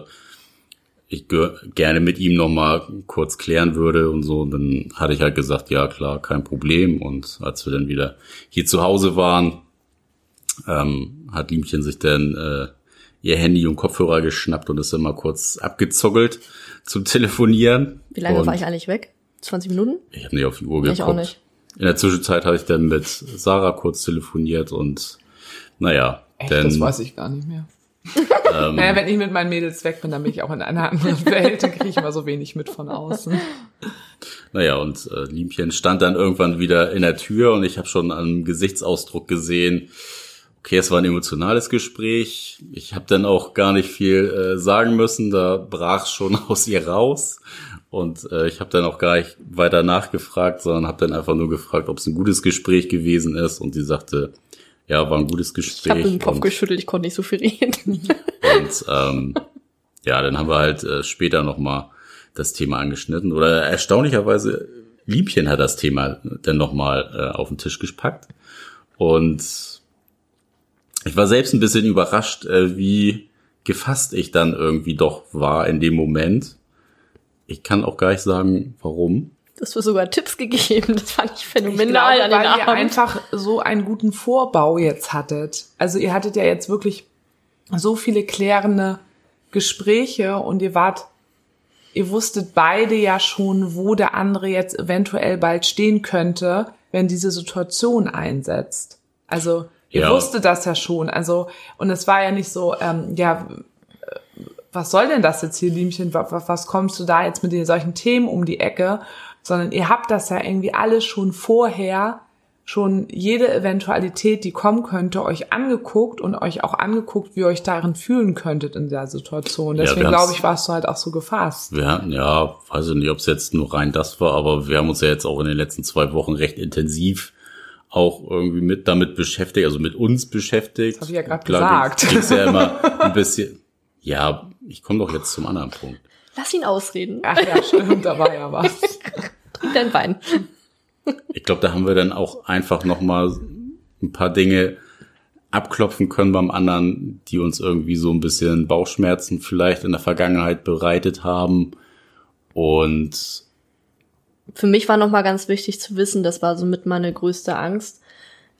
[SPEAKER 1] ich ge gerne mit ihm nochmal kurz klären würde und so. Und dann hatte ich halt gesagt, ja klar, kein Problem. Und als wir dann wieder hier zu Hause waren, ähm, hat Liemchen sich dann äh, ihr Handy und Kopfhörer geschnappt und ist dann mal kurz abgezockelt zum Telefonieren.
[SPEAKER 3] Wie lange
[SPEAKER 1] und
[SPEAKER 3] war ich eigentlich weg? 20 Minuten?
[SPEAKER 1] Ich habe nicht auf die Uhr
[SPEAKER 3] Ich
[SPEAKER 1] geguckt.
[SPEAKER 3] auch nicht.
[SPEAKER 1] In der Zwischenzeit habe ich dann mit Sarah kurz telefoniert und naja,
[SPEAKER 2] Echt,
[SPEAKER 1] denn
[SPEAKER 2] das weiß ich gar nicht mehr. naja, wenn ich mit meinen Mädels weg bin, dann bin ich auch in einer anderen Welt. Dann kriege ich immer so wenig mit von außen.
[SPEAKER 1] naja, und äh, Liemchen stand dann irgendwann wieder in der Tür und ich habe schon am Gesichtsausdruck gesehen, okay, es war ein emotionales Gespräch. Ich habe dann auch gar nicht viel äh, sagen müssen, da brach schon aus ihr raus. Und äh, ich habe dann auch gar nicht weiter nachgefragt, sondern habe dann einfach nur gefragt, ob es ein gutes Gespräch gewesen ist. Und sie sagte, ja, war ein gutes
[SPEAKER 3] Ich habe
[SPEAKER 1] Gespräch.
[SPEAKER 3] den Kopf
[SPEAKER 1] und,
[SPEAKER 3] geschüttelt, ich konnte nicht so viel reden.
[SPEAKER 1] und ähm, ja, dann haben wir halt äh, später nochmal das Thema angeschnitten. Oder erstaunlicherweise, Liebchen hat das Thema dann nochmal äh, auf den Tisch gepackt. Und ich war selbst ein bisschen überrascht, äh, wie gefasst ich dann irgendwie doch war in dem Moment. Ich kann auch gar nicht sagen, warum.
[SPEAKER 3] Das wird sogar Tipps gegeben, das fand ich
[SPEAKER 2] Ich
[SPEAKER 3] phänomenal
[SPEAKER 2] glaube,
[SPEAKER 3] an den
[SPEAKER 2] weil ihr
[SPEAKER 3] Abend.
[SPEAKER 2] einfach so einen guten Vorbau jetzt hattet. Also ihr hattet ja jetzt wirklich so viele klärende Gespräche und ihr wart, ihr wusstet beide ja schon, wo der andere jetzt eventuell bald stehen könnte, wenn diese Situation einsetzt. Also ihr
[SPEAKER 1] Ja.
[SPEAKER 2] wusstet das ja schon. Also und es war ja nicht so, ähm, ja, äh, was soll denn das jetzt hier, Liemchen? Was, was kommst du da jetzt mit den solchen Themen um die Ecke? Sondern ihr habt das ja irgendwie alles schon vorher, schon jede Eventualität, die kommen könnte, euch angeguckt und euch auch angeguckt, wie ihr euch darin fühlen könntet in der Situation.
[SPEAKER 1] Ja,
[SPEAKER 2] Deswegen
[SPEAKER 1] wir
[SPEAKER 2] glaube ich, warst du halt auch so gefasst.
[SPEAKER 1] Wir hatten, ja, weiß ich nicht, ob es jetzt nur rein das war, aber wir haben uns ja jetzt auch in den letzten zwei Wochen recht intensiv auch irgendwie mit damit beschäftigt, also mit uns beschäftigt.
[SPEAKER 2] Das hab ich ja
[SPEAKER 1] Klar,
[SPEAKER 2] gesagt.
[SPEAKER 1] Ging's ja immer ein bisschen. Ja, ich komme doch jetzt zum anderen Punkt.
[SPEAKER 3] Lass ihn ausreden.
[SPEAKER 2] Ach ja, stimmt, da war ja was.
[SPEAKER 3] Trink dein Wein.
[SPEAKER 1] Ich glaube, da haben wir dann auch einfach noch mal ein paar Dinge abklopfen können beim anderen, die uns irgendwie so ein bisschen Bauchschmerzen vielleicht in der Vergangenheit bereitet haben. Und
[SPEAKER 3] Für mich war nochmal ganz wichtig zu wissen, das war somit meine größte Angst,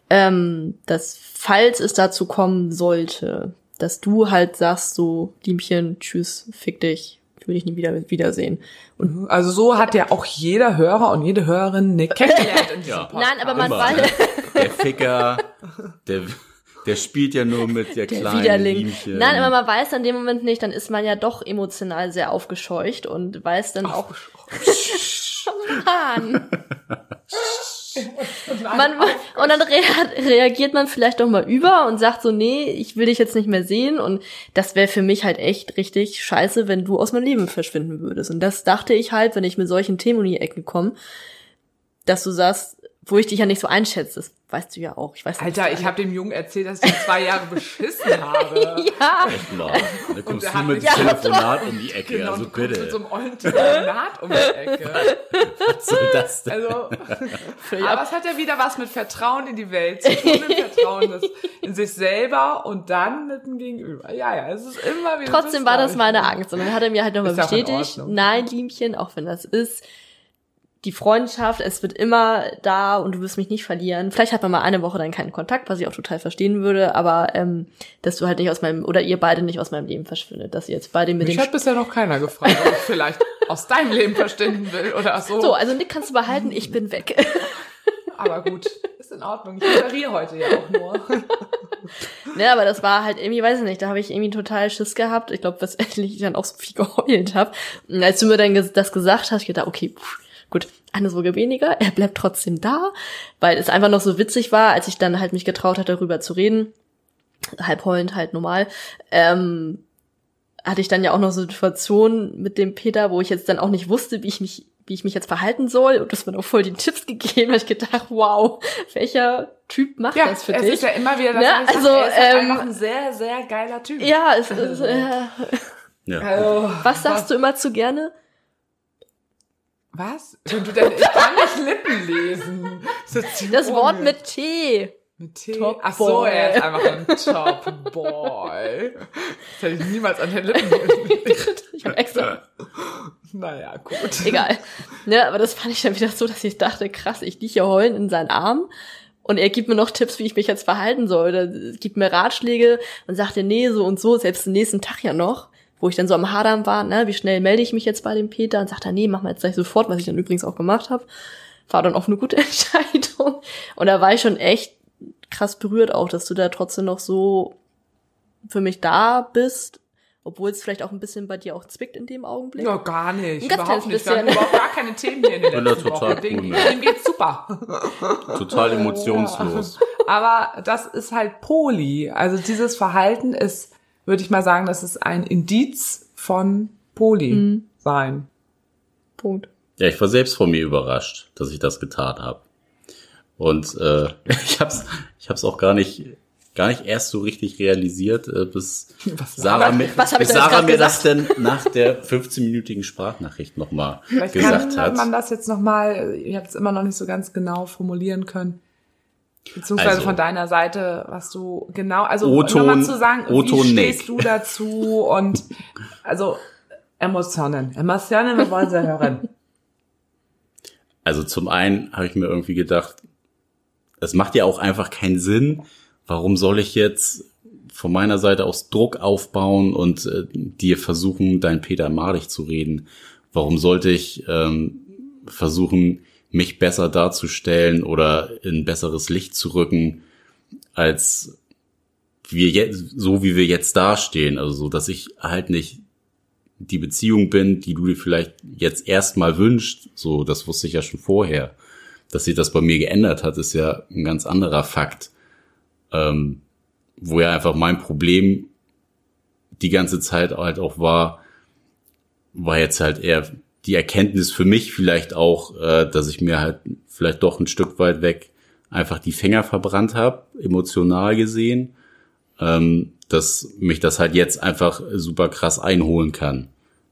[SPEAKER 3] ähm, dass falls es dazu kommen sollte, dass du halt sagst so, Liemchen, tschüss, fick dich, ich will dich nie wieder wiedersehen. Und
[SPEAKER 2] Also so hat ja auch jeder Hörer und jede Hörerin Nick kennengelernt in diesem
[SPEAKER 1] Ja.
[SPEAKER 2] Podcast.
[SPEAKER 3] Nein, aber man weiß,
[SPEAKER 1] ne? der Ficker, der, der spielt ja nur mit der,
[SPEAKER 3] der
[SPEAKER 1] kleinen
[SPEAKER 3] Widerling.
[SPEAKER 1] Liemchen.
[SPEAKER 3] Nein, aber man weiß an dem Moment nicht, dann ist man ja doch emotional sehr aufgescheucht und weiß dann auch, Mann. man, und dann rea reagiert man vielleicht doch mal über und sagt so, nee, ich will dich jetzt nicht mehr sehen. Und das wäre für mich halt echt richtig scheiße, wenn du aus meinem Leben verschwinden würdest. Und das dachte ich halt, wenn ich mit solchen Themen um die Ecke komme, dass du sagst, wo ich dich ja nicht so einschätze, weißt du ja auch. Ich weiß
[SPEAKER 2] Alter, ich habe dem Jungen erzählt, dass ich ihn zwei Jahre beschissen habe.
[SPEAKER 3] ja,
[SPEAKER 1] Klar. Da kommst
[SPEAKER 2] der
[SPEAKER 1] du mit dem Telefonat um die Ecke,
[SPEAKER 2] Genau,
[SPEAKER 1] also
[SPEAKER 2] du kommst mit
[SPEAKER 1] bitte.
[SPEAKER 2] so einem ollen Telefonat um die Ecke.
[SPEAKER 1] Was soll das denn?
[SPEAKER 2] Also, aber
[SPEAKER 3] ab.
[SPEAKER 2] es hat ja wieder was mit Vertrauen in die Welt zu tun, mit Vertrauen in sich selber und dann mit dem Gegenüber. Ja, ja, es ist immer wieder.
[SPEAKER 3] Trotzdem war das meine Angst. Und dann hat er mir halt nochmal bestätigt, nein, Liemchen, auch wenn das ist, die Freundschaft, es wird immer da und du wirst mich nicht verlieren. Vielleicht hat man mal eine Woche dann keinen Kontakt, was ich auch total verstehen würde, aber ähm, dass du halt nicht aus meinem, oder ihr beide nicht aus meinem Leben verschwindet, dass ihr jetzt beide mit
[SPEAKER 2] Mich hat bisher noch keiner gefragt, ob ich vielleicht aus deinem Leben verstehen will oder so.
[SPEAKER 3] So, also Nick kannst du behalten, ich bin weg.
[SPEAKER 2] Aber gut, ist in Ordnung. Ich moderiere heute ja auch nur.
[SPEAKER 3] ne, aber das war halt irgendwie, weiß ich nicht, da habe ich irgendwie total Schiss gehabt. Ich glaube, wesentlich ich dann auch so viel geheult habe. Und als du mir dann das gesagt hast, ich gedacht, okay, pff, gut, eine Sorge weniger, er bleibt trotzdem da, weil es einfach noch so witzig war, als ich dann halt mich getraut hatte, darüber zu reden, halb heulend, halt normal, ähm, hatte ich dann ja auch noch so Situationen mit dem Peter, wo ich jetzt dann auch nicht wusste, wie ich mich wie ich mich jetzt verhalten soll und das mir noch voll die Tipps gegeben, weil ich gedacht, wow, welcher Typ macht
[SPEAKER 2] Ja,
[SPEAKER 3] das für
[SPEAKER 2] es
[SPEAKER 3] dich?
[SPEAKER 2] ist ja immer wieder das,
[SPEAKER 3] Ne?
[SPEAKER 2] was ich
[SPEAKER 3] Also,
[SPEAKER 2] sag, er ist halt
[SPEAKER 3] ähm,
[SPEAKER 2] einfach ein sehr, sehr geiler Typ.
[SPEAKER 3] Ja, es ist, äh,
[SPEAKER 1] Ja.
[SPEAKER 2] Also,
[SPEAKER 3] was sagst du immer zu gerne?
[SPEAKER 2] Was? Wenn du denn, ich kann nicht Lippen lesen. Das,
[SPEAKER 3] Das Wort mit T.
[SPEAKER 2] mit T.
[SPEAKER 3] Top
[SPEAKER 2] Ach so,
[SPEAKER 3] Boy.
[SPEAKER 2] er ist einfach ein Top Boy. Das hätte ich niemals an den Lippen.
[SPEAKER 3] Ich habe extra.
[SPEAKER 2] Naja, gut.
[SPEAKER 3] Egal. Ne, aber das fand ich dann wieder so, dass ich dachte, krass, ich liege hier heulen in seinen Arm und er gibt mir noch Tipps, wie ich mich jetzt verhalten soll. Oder gibt mir Ratschläge und sagte, nee, so und so, selbst den nächsten Tag ja noch, wo ich dann so am Hadern war, ne, wie schnell melde ich mich jetzt bei dem Peter und sagt er, nee, mach mal jetzt gleich sofort, was ich dann übrigens auch gemacht habe. War dann auch eine gute Entscheidung. Und da war ich schon echt krass berührt auch, dass du da trotzdem noch so für mich da bist, obwohl es vielleicht auch ein bisschen bei dir auch zwickt in dem Augenblick.
[SPEAKER 2] Ja, gar nicht.
[SPEAKER 3] Ein
[SPEAKER 2] überhaupt nicht. Wir hatten
[SPEAKER 3] bisschen.
[SPEAKER 2] überhaupt gar keine Themen hier in den letzten
[SPEAKER 1] total
[SPEAKER 2] Wochen. Dem,
[SPEAKER 1] cool mit.
[SPEAKER 2] dem geht's super.
[SPEAKER 1] Total emotionslos.
[SPEAKER 2] Aber das ist halt Poli. Also dieses Verhalten ist, würde ich mal sagen, das ist ein Indiz von Poli
[SPEAKER 3] Mhm.
[SPEAKER 2] sein.
[SPEAKER 3] Punkt.
[SPEAKER 1] Ja, ich war selbst von mir überrascht, dass ich das getan habe. Und äh, ich hab's, ich hab's auch gar nicht, gar nicht erst so richtig realisiert, äh, bis
[SPEAKER 2] Was
[SPEAKER 1] Sarah mir,
[SPEAKER 3] was
[SPEAKER 1] bis Sarah mir
[SPEAKER 3] gesagt?
[SPEAKER 1] das denn nach der 15-minütigen Sprachnachricht nochmal
[SPEAKER 2] Vielleicht
[SPEAKER 1] gesagt
[SPEAKER 2] kann
[SPEAKER 1] hat.
[SPEAKER 2] man das jetzt nochmal, ich habe es immer noch nicht so ganz genau formulieren können. Beziehungsweise
[SPEAKER 1] Also-
[SPEAKER 2] von deiner Seite, was du genau, also nochmal zu sagen, wie stehst du dazu und also Emotionen. Emotionen, wir wollen sie hören.
[SPEAKER 1] Also zum einen habe ich mir irgendwie gedacht, es macht ja auch einfach keinen Sinn. Warum soll ich jetzt von meiner Seite aus Druck aufbauen und äh, dir versuchen, dein Peter madig zu reden? Warum sollte ich ähm, versuchen, mich besser darzustellen oder in besseres Licht zu rücken, als wir jetzt, so wie wir jetzt dastehen. Also so, dass ich halt nicht die Beziehung bin, die du dir vielleicht jetzt erstmal wünscht. So, das wusste ich ja schon vorher. Dass sich das bei mir geändert hat, ist ja ein ganz anderer Fakt. Ähm, wo ja einfach mein Problem die ganze Zeit halt auch war, war jetzt halt eher die Erkenntnis für mich vielleicht auch, äh, dass ich mir halt vielleicht doch ein Stück weit weg einfach die Finger verbrannt habe, emotional gesehen, ähm, dass mich das halt jetzt einfach super krass einholen kann.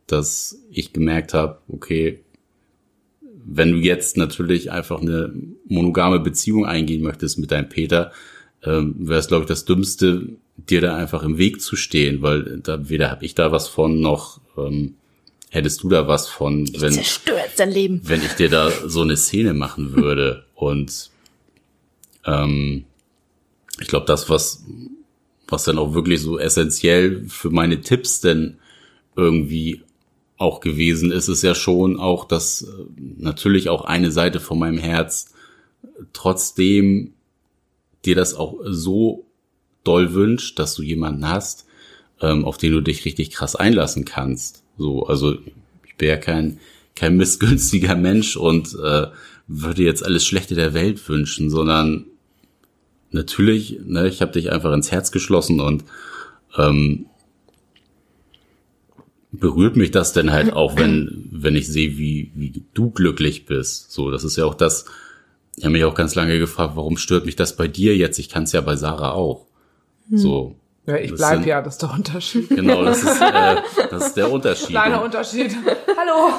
[SPEAKER 1] Dass ich gemerkt habe, okay, wenn du jetzt natürlich einfach eine monogame Beziehung eingehen möchtest mit deinem Peter, ähm, wäre es, glaube ich, das Dümmste, dir da einfach im Weg zu stehen, weil da weder habe ich da was von, noch ähm, hättest du da was von, wenn,
[SPEAKER 3] Zerstört dein Leben.
[SPEAKER 1] wenn ich dir da so eine Szene machen würde. Und ähm, ich glaube, das, was, was dann auch wirklich so essentiell für meine Tipps denn irgendwie auch gewesen ist, ist ja schon auch, dass äh, natürlich auch eine Seite von meinem Herz trotzdem dir das auch so doll wünscht, dass du jemanden hast, ähm, auf den du dich richtig krass einlassen kannst. So, also ich bin ja kein kein missgünstiger Mensch und äh, würde jetzt alles Schlechte der Welt wünschen, sondern natürlich, ne, ich habe dich einfach ins Herz geschlossen und ähm, berührt mich das denn halt auch, wenn wenn ich sehe, wie wie du glücklich bist. So, das ist ja auch das. Ich habe mich auch ganz lange gefragt, warum stört mich das bei dir jetzt? Ich kann es ja bei Sarah auch. So.
[SPEAKER 2] Ja, ich
[SPEAKER 1] Das
[SPEAKER 2] bleib
[SPEAKER 1] sind-
[SPEAKER 2] ja, das ist der Unterschied.
[SPEAKER 1] Genau, das ist, äh, das ist der Unterschied.
[SPEAKER 2] Kleiner Unterschied. Hallo.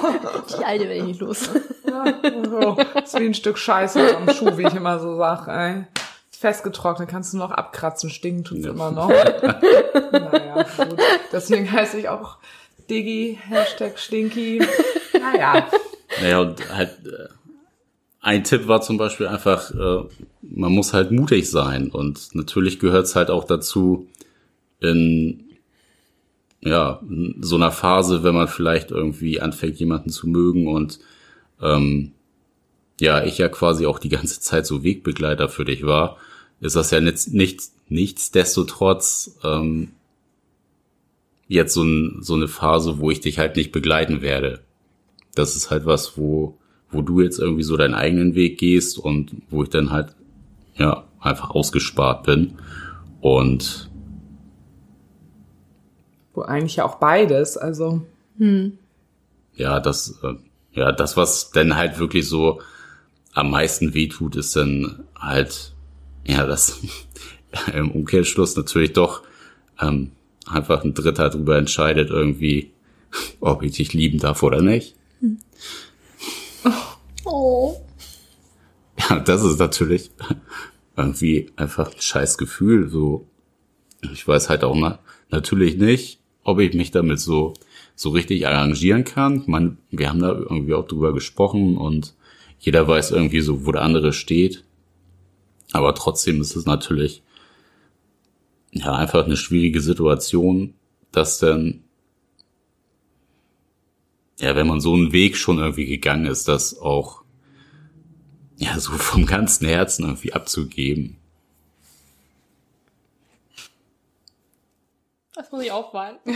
[SPEAKER 3] Die alte werde ich nicht los.
[SPEAKER 2] So, ist wie ein Stück Scheiße am Schuh, wie ich immer so sag, ey. Festgetrocknet, kannst du noch abkratzen, stinken tut's immer noch. naja, gut. Deswegen heiße ich auch Diggi, Hashtag Stinky. Naja.
[SPEAKER 1] Naja, und halt, äh, ein Tipp war zum Beispiel einfach, äh, man muss halt mutig sein. Und natürlich gehört es halt auch dazu, in ja, in so einer Phase, wenn man vielleicht irgendwie anfängt, jemanden zu mögen und ähm, ja, ich ja quasi auch die ganze Zeit so Wegbegleiter für dich war, ist das ja nichts, nichts, nichtsdestotrotz ähm, jetzt so, ein, so eine Phase, wo ich dich halt nicht begleiten werde. Das ist halt was, wo, wo du jetzt irgendwie so deinen eigenen Weg gehst und wo ich dann halt, ja, einfach ausgespart bin. Und
[SPEAKER 2] eigentlich ja auch beides, also.
[SPEAKER 1] ja, das, äh, ja, das, was dann halt wirklich so am meisten wehtut, ist dann halt, ja, das im Umkehrschluss natürlich doch ähm, einfach ein Dritter darüber entscheidet irgendwie, ob ich dich lieben darf oder nicht.
[SPEAKER 3] Oh.
[SPEAKER 1] Ja, das ist natürlich irgendwie einfach ein scheiß Gefühl. So, ich weiß halt auch na, natürlich nicht, ob ich mich damit so so richtig arrangieren kann. Man, wir haben da irgendwie auch drüber gesprochen und jeder weiß irgendwie so, wo der andere steht. Aber trotzdem ist es natürlich ja einfach eine schwierige Situation, dass dann ja, wenn man so einen Weg schon irgendwie gegangen ist, das auch ja, so vom ganzen Herzen irgendwie abzugeben.
[SPEAKER 3] Das muss ich aufweinen.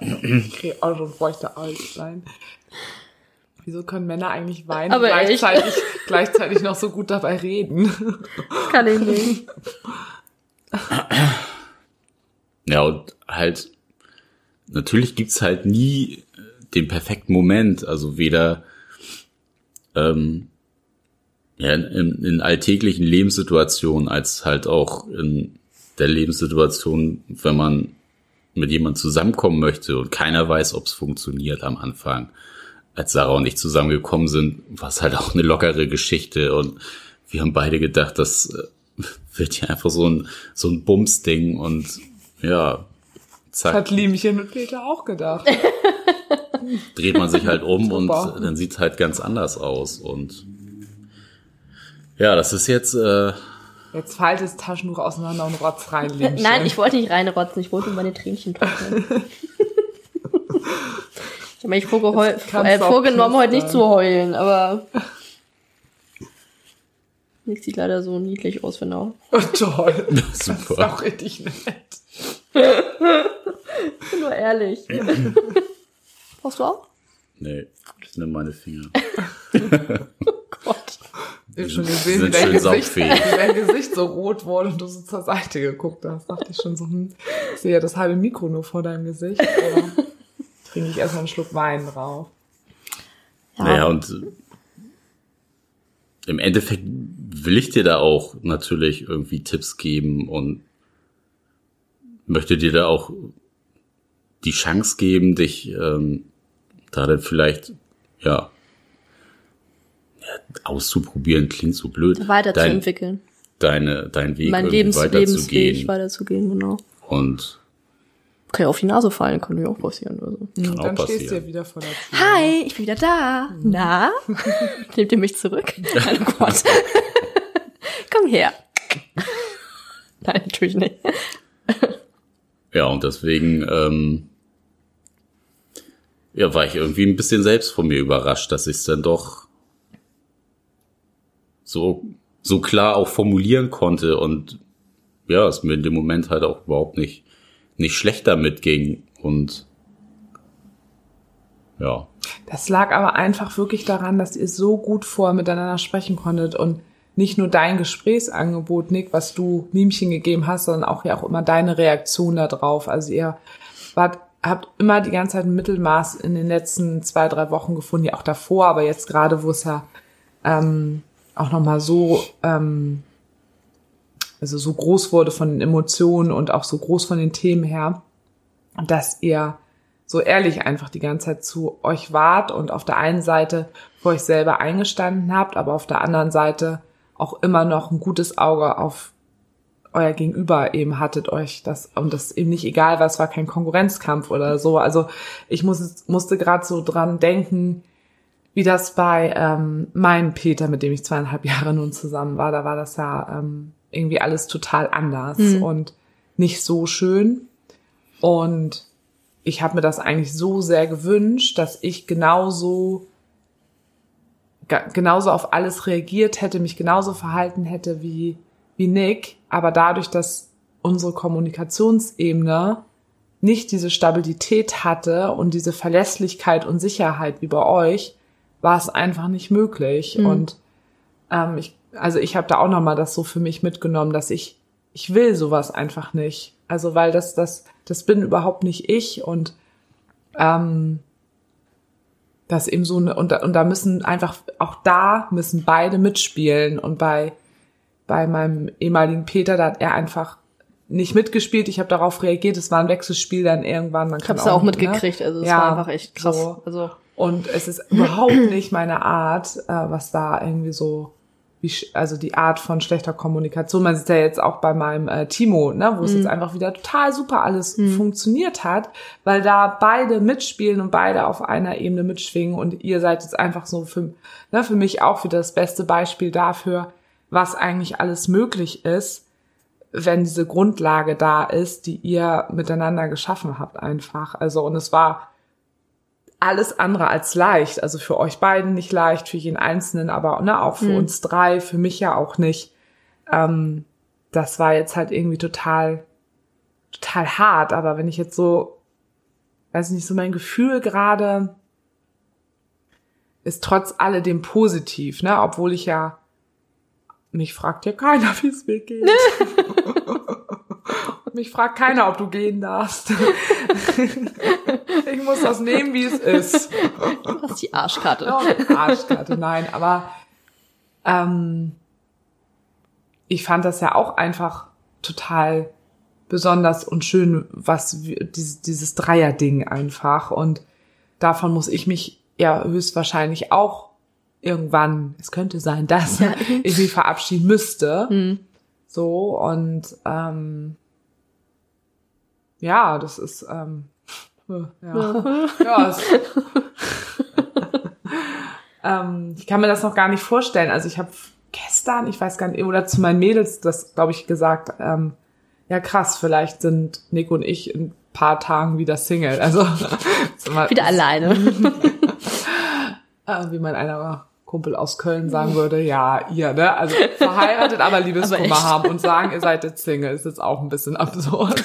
[SPEAKER 2] Okay, auch schon feuchte Eis sein. Wieso können Männer eigentlich weinen
[SPEAKER 3] Aber
[SPEAKER 2] gleichzeitig, gleichzeitig noch so gut dabei reden?
[SPEAKER 3] Kann ich nicht.
[SPEAKER 1] Ja, und halt, natürlich gibt's halt nie den perfekten Moment, also weder ähm, ja, in, in alltäglichen Lebenssituationen als halt auch in der Lebenssituation, wenn man mit jemandem zusammenkommen möchte und keiner weiß, ob es funktioniert am Anfang. Als Sarah und ich zusammengekommen sind, war es halt auch eine lockere Geschichte und wir haben beide gedacht, das äh, wird hier einfach so ein, so ein Bums-Ding und ja, zack,
[SPEAKER 2] Hat Liemchen mit Peter auch gedacht.
[SPEAKER 1] dreht man sich halt um und dann sieht halt ganz anders aus und ja, das ist jetzt äh,
[SPEAKER 2] Jetzt faltet das Taschentuch auseinander und rotz rein.
[SPEAKER 3] Nein, ich wollte nicht reinrotzen, ich wollte nur meine Tränchen trocknen. ich habe vorgeheu-
[SPEAKER 2] Jetzt kannst
[SPEAKER 3] äh,
[SPEAKER 2] auch
[SPEAKER 3] vorgenommen, heute nicht zu heulen, aber Nick sieht leider so niedlich aus, wenn er.
[SPEAKER 2] Oh, toll. Das ist
[SPEAKER 1] Super.
[SPEAKER 2] auch richtig nett.
[SPEAKER 3] Ich bin nur ehrlich. Brauchst du auch?
[SPEAKER 1] Nee, das sind meine Finger.
[SPEAKER 3] Gott.
[SPEAKER 2] Ich hab schon
[SPEAKER 1] Die
[SPEAKER 2] gesehen, wie
[SPEAKER 1] sind
[SPEAKER 2] dein,
[SPEAKER 1] schön
[SPEAKER 2] Gesicht, wie dein Gesicht so rot wurde und du so zur Seite geguckt hast. Dachte ich schon so, hm, ich sehe ja das halbe Mikro nur vor deinem Gesicht. Oder trinke ich erstmal einen Schluck Wein drauf.
[SPEAKER 3] Ja.
[SPEAKER 1] Naja, und äh, im Endeffekt will ich dir da auch natürlich irgendwie Tipps geben und möchte dir da auch die Chance geben, dich ähm, da dann vielleicht, ja, auszuprobieren, klingt so blöd.
[SPEAKER 3] Weiterzuentwickeln.
[SPEAKER 1] Dein, deine, dein Weg
[SPEAKER 3] mein Lebens
[SPEAKER 1] weiterzugehen.
[SPEAKER 3] Lebensweg weiterzugehen, genau.
[SPEAKER 1] Und
[SPEAKER 3] Kann ja auf die Nase fallen, kann ja auch passieren. Also.
[SPEAKER 1] kann auch
[SPEAKER 2] Dann stehst du
[SPEAKER 1] passieren.
[SPEAKER 2] ja wieder vor der Tür.
[SPEAKER 3] Hi, ich bin wieder da. Na? Nehmt ihr mich zurück? Nein, oh Gott. Komm her. Nein, natürlich nicht.
[SPEAKER 1] Ja, und deswegen ähm, ja, war ich irgendwie ein bisschen selbst von mir überrascht, dass ich es dann doch so, so klar auch formulieren konnte und ja, es mir in dem Moment halt auch überhaupt nicht, nicht schlecht damit ging. Und ja,
[SPEAKER 2] Das lag aber einfach wirklich daran, dass ihr so gut vor miteinander sprechen konntet und nicht nur dein Gesprächsangebot, Nick, was du Mimchen gegeben hast, sondern auch ja auch immer deine Reaktion darauf. Also ihr wart, habt immer die ganze Zeit ein Mittelmaß in den letzten zwei, drei Wochen gefunden, ja auch davor, aber jetzt gerade, wo es ja ähm, auch nochmal so, ähm, also so groß wurde von den Emotionen und auch so groß von den Themen her, dass ihr so ehrlich einfach die ganze Zeit zu euch wart und auf der einen Seite für euch selber eingestanden habt, aber auf der anderen Seite auch immer noch ein gutes Auge auf euer Gegenüber eben hattet euch das und das eben nicht egal war, es war kein Konkurrenzkampf oder so. Also ich muss, musste gerade so dran denken, wie das bei ähm, meinem Peter, mit dem ich zweieinhalb Jahre nun zusammen war, da war das ja ähm, irgendwie alles total anders und nicht so schön. Und ich habe mir das eigentlich so sehr gewünscht, dass ich genauso genauso auf alles reagiert hätte, mich genauso verhalten hätte wie wie Nick, aber dadurch, dass unsere Kommunikationsebene nicht diese Stabilität hatte und diese Verlässlichkeit und Sicherheit wie bei euch, war es einfach nicht möglich. Und ähm, ich, also ich habe da auch noch mal das so für mich mitgenommen, dass ich ich will sowas einfach nicht. Also weil das das das bin überhaupt nicht ich und ähm, das eben so eine und da, und da müssen einfach auch da müssen beide mitspielen und bei bei meinem ehemaligen Peter da hat er einfach nicht mitgespielt. Ich habe darauf reagiert. Es war ein Wechselspiel dann irgendwann. Man
[SPEAKER 3] Ich
[SPEAKER 2] kann
[SPEAKER 3] hab's ja auch
[SPEAKER 2] ne?
[SPEAKER 3] mitgekriegt, also es
[SPEAKER 2] Ja,
[SPEAKER 3] war einfach echt krass.
[SPEAKER 2] so.
[SPEAKER 3] Also
[SPEAKER 2] Und es ist überhaupt nicht meine Art, äh, was da irgendwie so, wie, also die Art von schlechter Kommunikation. Man sieht ja jetzt auch bei meinem äh, Timo, ne, wo es jetzt einfach wieder total super alles funktioniert hat, weil da beide mitspielen und beide auf einer Ebene mitschwingen und ihr seid jetzt einfach so für, ne, für mich auch wieder das beste Beispiel dafür, was eigentlich alles möglich ist, wenn diese Grundlage da ist, die ihr miteinander geschaffen habt einfach. Also und es war alles andere als leicht. Also für euch beiden nicht leicht, für jeden Einzelnen, aber ne, auch für uns drei, für mich ja auch nicht. Ähm, das war jetzt halt irgendwie total, total hart. Aber wenn ich jetzt so, weiß nicht, so mein Gefühl gerade ist trotz alledem positiv, ne, obwohl ich ja mich fragt ja keiner, wie es mir geht. Mich fragt keiner, ob du gehen darfst. ich muss das nehmen, wie es ist.
[SPEAKER 3] du hast die Arschkarte.
[SPEAKER 2] Ja, Arschkarte, nein, aber ähm, ich fand das ja auch einfach total besonders und schön, was dieses, dieses Dreier-Ding einfach. Und davon muss ich mich ja höchstwahrscheinlich auch irgendwann, es könnte sein, dass ich mich verabschieden müsste. So, und ähm, ja, das ist ähm, ja, ja es, ähm, ich kann mir das noch gar nicht vorstellen. Also ich habe gestern, ich weiß gar nicht, oder zu meinen Mädels das, glaube ich, gesagt, ähm, ja krass, vielleicht sind Nick und ich in ein paar Tagen wieder Single. Also
[SPEAKER 3] Wieder alleine.
[SPEAKER 2] äh, wie mein einer Kumpel aus Köln sagen würde, ja, ihr, ne? Also verheiratet, aber Liebeskummer haben und sagen, ihr seid jetzt Single, ist jetzt auch ein bisschen absurd.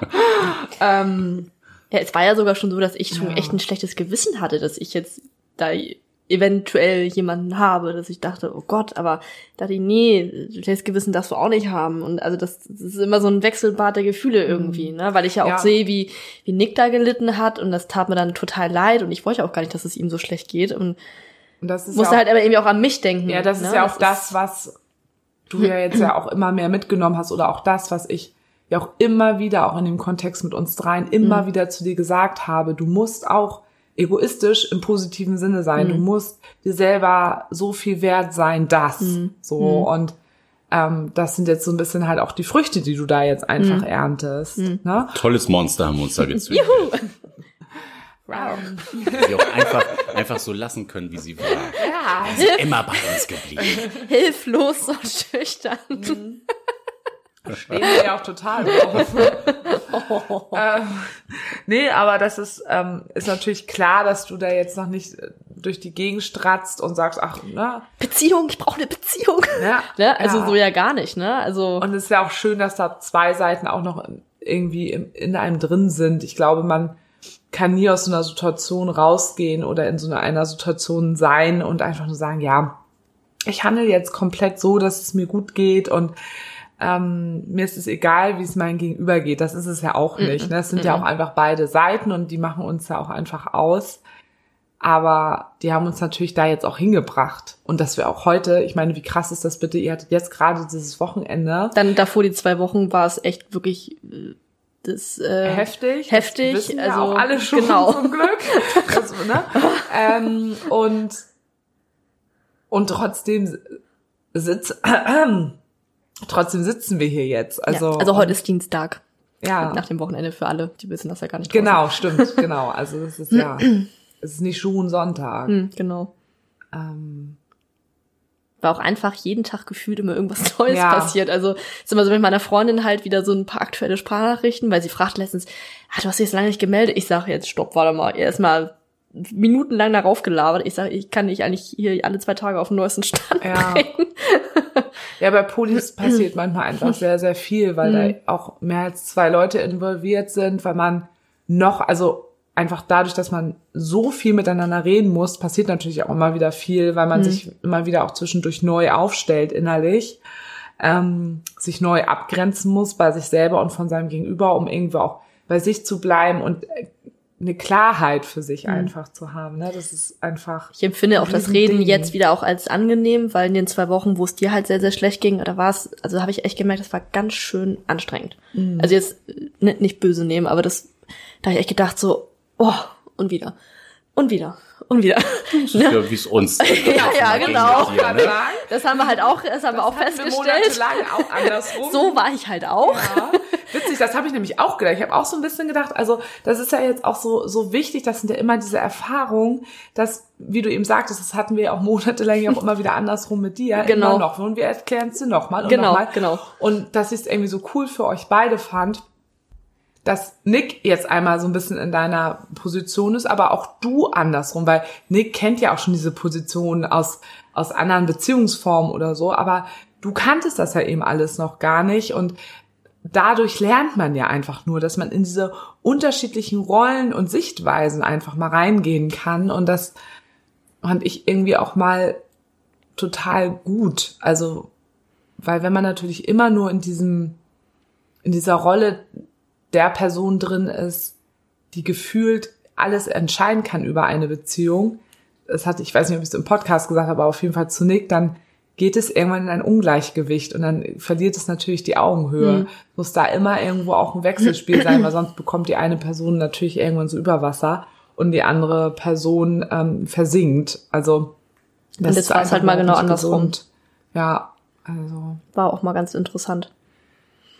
[SPEAKER 2] ähm,
[SPEAKER 3] Ja, es war ja sogar schon so, dass ich schon
[SPEAKER 2] Ja.
[SPEAKER 3] echt ein schlechtes Gewissen hatte, dass ich jetzt da eventuell jemanden habe, dass ich dachte, oh Gott, aber dachte ich, nee, schlechtes Gewissen darfst du auch nicht haben. Und also das, das ist immer so ein Wechselbad der Gefühle irgendwie, ne? Weil ich ja auch
[SPEAKER 2] Ja.
[SPEAKER 3] sehe, wie, wie Nick da gelitten hat und das tat mir dann total leid und ich wollte auch gar nicht, dass es ihm so schlecht geht und
[SPEAKER 2] und das ist
[SPEAKER 3] musste
[SPEAKER 2] ja auch,
[SPEAKER 3] halt aber irgendwie auch an mich denken.
[SPEAKER 2] Ja, das
[SPEAKER 3] ne?
[SPEAKER 2] ist ja auch das, was du ja jetzt ja auch immer mehr mitgenommen hast oder auch das, was ich ja auch immer wieder, auch in dem Kontext mit uns dreien, immer
[SPEAKER 3] Mhm.
[SPEAKER 2] wieder zu dir gesagt habe. Du musst auch egoistisch im positiven Sinne sein.
[SPEAKER 3] Mhm.
[SPEAKER 2] Du musst dir selber so viel wert sein, das.
[SPEAKER 3] Mhm.
[SPEAKER 2] So und ähm, das sind jetzt so ein bisschen halt auch die Früchte, die du da jetzt einfach
[SPEAKER 3] Mhm.
[SPEAKER 2] erntest. Ne?
[SPEAKER 1] Tolles Monster haben wir uns da gezüchtet.
[SPEAKER 2] Ähm,
[SPEAKER 1] Die auch einfach, einfach so lassen können, wie sie war.
[SPEAKER 2] ja.
[SPEAKER 1] Sie ist immer bei uns geblieben.
[SPEAKER 3] hilflos und schüchtern.
[SPEAKER 2] stehen wir ja auch total drauf. ähm, nee, aber das ist, ähm, ist natürlich klar, dass du da jetzt noch nicht äh, durch die Gegend stratzt und sagst, ach, ne?
[SPEAKER 3] Beziehung, ich brauche eine Beziehung.
[SPEAKER 2] Ja,
[SPEAKER 3] Ne? Also
[SPEAKER 2] ja.
[SPEAKER 3] so ja gar nicht, ne? Also
[SPEAKER 2] Und es ist ja auch schön, dass da zwei Seiten auch noch irgendwie im- in einem drin sind. Ich glaube, man kann nie aus so einer Situation rausgehen oder in so einer, Situation sein und einfach nur sagen, ja, ich handle jetzt komplett so, dass es mir gut geht und ähm, mir ist es egal, wie es mein Gegenüber geht. Das ist es ja auch nicht. Ne? Das sind ja auch einfach beide Seiten und die machen uns ja auch einfach aus. Aber die haben uns natürlich da jetzt auch hingebracht. Und dass wir auch heute, ich meine, wie krass ist das bitte? Ihr hattet jetzt gerade dieses Wochenende.
[SPEAKER 3] dann davor die zwei Wochen war es echt wirklich äh, das äh,
[SPEAKER 2] heftig.
[SPEAKER 3] heftig,
[SPEAKER 2] Das wissen ja
[SPEAKER 3] also,
[SPEAKER 2] auch alle schon
[SPEAKER 3] genau.
[SPEAKER 2] zum Glück. Das, ne? ähm, und, und trotzdem sitz, trotzdem sitzen wir hier jetzt. Also,
[SPEAKER 3] ja, also heute ist Dienstag.
[SPEAKER 2] ja,
[SPEAKER 3] Nach dem Wochenende für alle, die wissen das ja gar nicht.
[SPEAKER 2] genau, stimmt, genau. Also es ist ja, es ist nicht Schuhensonntag.
[SPEAKER 3] Hm, genau.
[SPEAKER 2] Ähm,
[SPEAKER 3] War auch einfach jeden Tag gefühlt immer irgendwas Neues
[SPEAKER 2] Ja.
[SPEAKER 3] passiert. Also ist immer so mit meiner Freundin halt wieder so ein paar aktuelle Sprachnachrichten, weil sie fragt letztens, ah, du hast dich jetzt lange nicht gemeldet. Ich sage jetzt, stopp, warte mal, erstmal minutenlang darauf gelabert. Ich sage, ich kann dich eigentlich hier alle zwei Tage auf den neuesten Stand
[SPEAKER 2] Ja.
[SPEAKER 3] bringen.
[SPEAKER 2] Ja, bei Polis passiert manchmal einfach sehr, sehr viel, weil
[SPEAKER 3] Mhm.
[SPEAKER 2] da auch mehr als zwei Leute involviert sind, weil man noch, also einfach dadurch, dass man so viel miteinander reden muss, passiert natürlich auch immer wieder viel, weil
[SPEAKER 3] Mhm.
[SPEAKER 2] man sich immer wieder auch zwischendurch neu aufstellt innerlich, ähm, sich neu abgrenzen muss bei sich selber und von seinem Gegenüber, um irgendwo auch bei sich zu bleiben und äh, eine Klarheit für sich
[SPEAKER 3] Mhm.
[SPEAKER 2] einfach zu haben. Ne? Das ist einfach.
[SPEAKER 3] Ich empfinde auch das. Reden jetzt wieder auch als angenehm, weil in den zwei Wochen, wo es dir halt sehr, sehr schlecht ging, da war es, also habe ich echt gemerkt, das war ganz schön anstrengend. Also jetzt äh, nicht, nicht böse nehmen, aber das, da habe ich echt gedacht so, oh, und wieder. Und wieder. Und wieder. Ne?
[SPEAKER 1] Ja, wie es uns.
[SPEAKER 3] Ja, ja, genau.
[SPEAKER 1] Hier, ne?
[SPEAKER 3] Das haben wir halt auch, das haben wir auch
[SPEAKER 2] wir
[SPEAKER 3] festgestellt.
[SPEAKER 2] monatelang auch andersrum.
[SPEAKER 3] So war ich halt auch.
[SPEAKER 2] Ja, witzig, das habe ich nämlich auch gedacht. Ich habe auch so ein bisschen gedacht, also das ist ja jetzt auch so so wichtig, das sind ja immer diese Erfahrungen, dass, wie du eben sagtest, das hatten wir ja auch monatelang ja auch immer wieder andersrum mit dir.
[SPEAKER 3] Genau.
[SPEAKER 2] Immer noch. Und wir erklären es dir nochmal und
[SPEAKER 3] Genau,
[SPEAKER 2] nochmal.
[SPEAKER 3] genau.
[SPEAKER 2] Und dass ich es irgendwie so cool für euch beide fand, dass Nick jetzt einmal so ein bisschen in deiner Position ist, aber auch du andersrum, weil Nick kennt ja auch schon diese Position aus, aus anderen Beziehungsformen oder so, aber du kanntest das ja eben alles noch gar nicht und dadurch lernt man ja einfach nur, dass man in diese unterschiedlichen Rollen und Sichtweisen einfach mal reingehen kann und das fand ich irgendwie auch mal total gut. Also, weil wenn man natürlich immer nur in diesem, in dieser Rolle der Person drin ist, die gefühlt alles entscheiden kann über eine Beziehung, das hatte, ich weiß nicht, ob ich es im Podcast gesagt habe, aber auf jeden Fall zu Nick, dann geht es irgendwann in ein Ungleichgewicht und dann verliert es natürlich die Augenhöhe.
[SPEAKER 3] Mhm.
[SPEAKER 2] Muss da immer irgendwo auch ein Wechselspiel sein, weil sonst bekommt die eine Person natürlich irgendwann so Überwasser und die andere Person ähm, versinkt. Also das
[SPEAKER 3] Und
[SPEAKER 2] ist
[SPEAKER 3] war es halt mal genau andersrum.
[SPEAKER 2] Ja, also
[SPEAKER 3] War auch mal ganz interessant.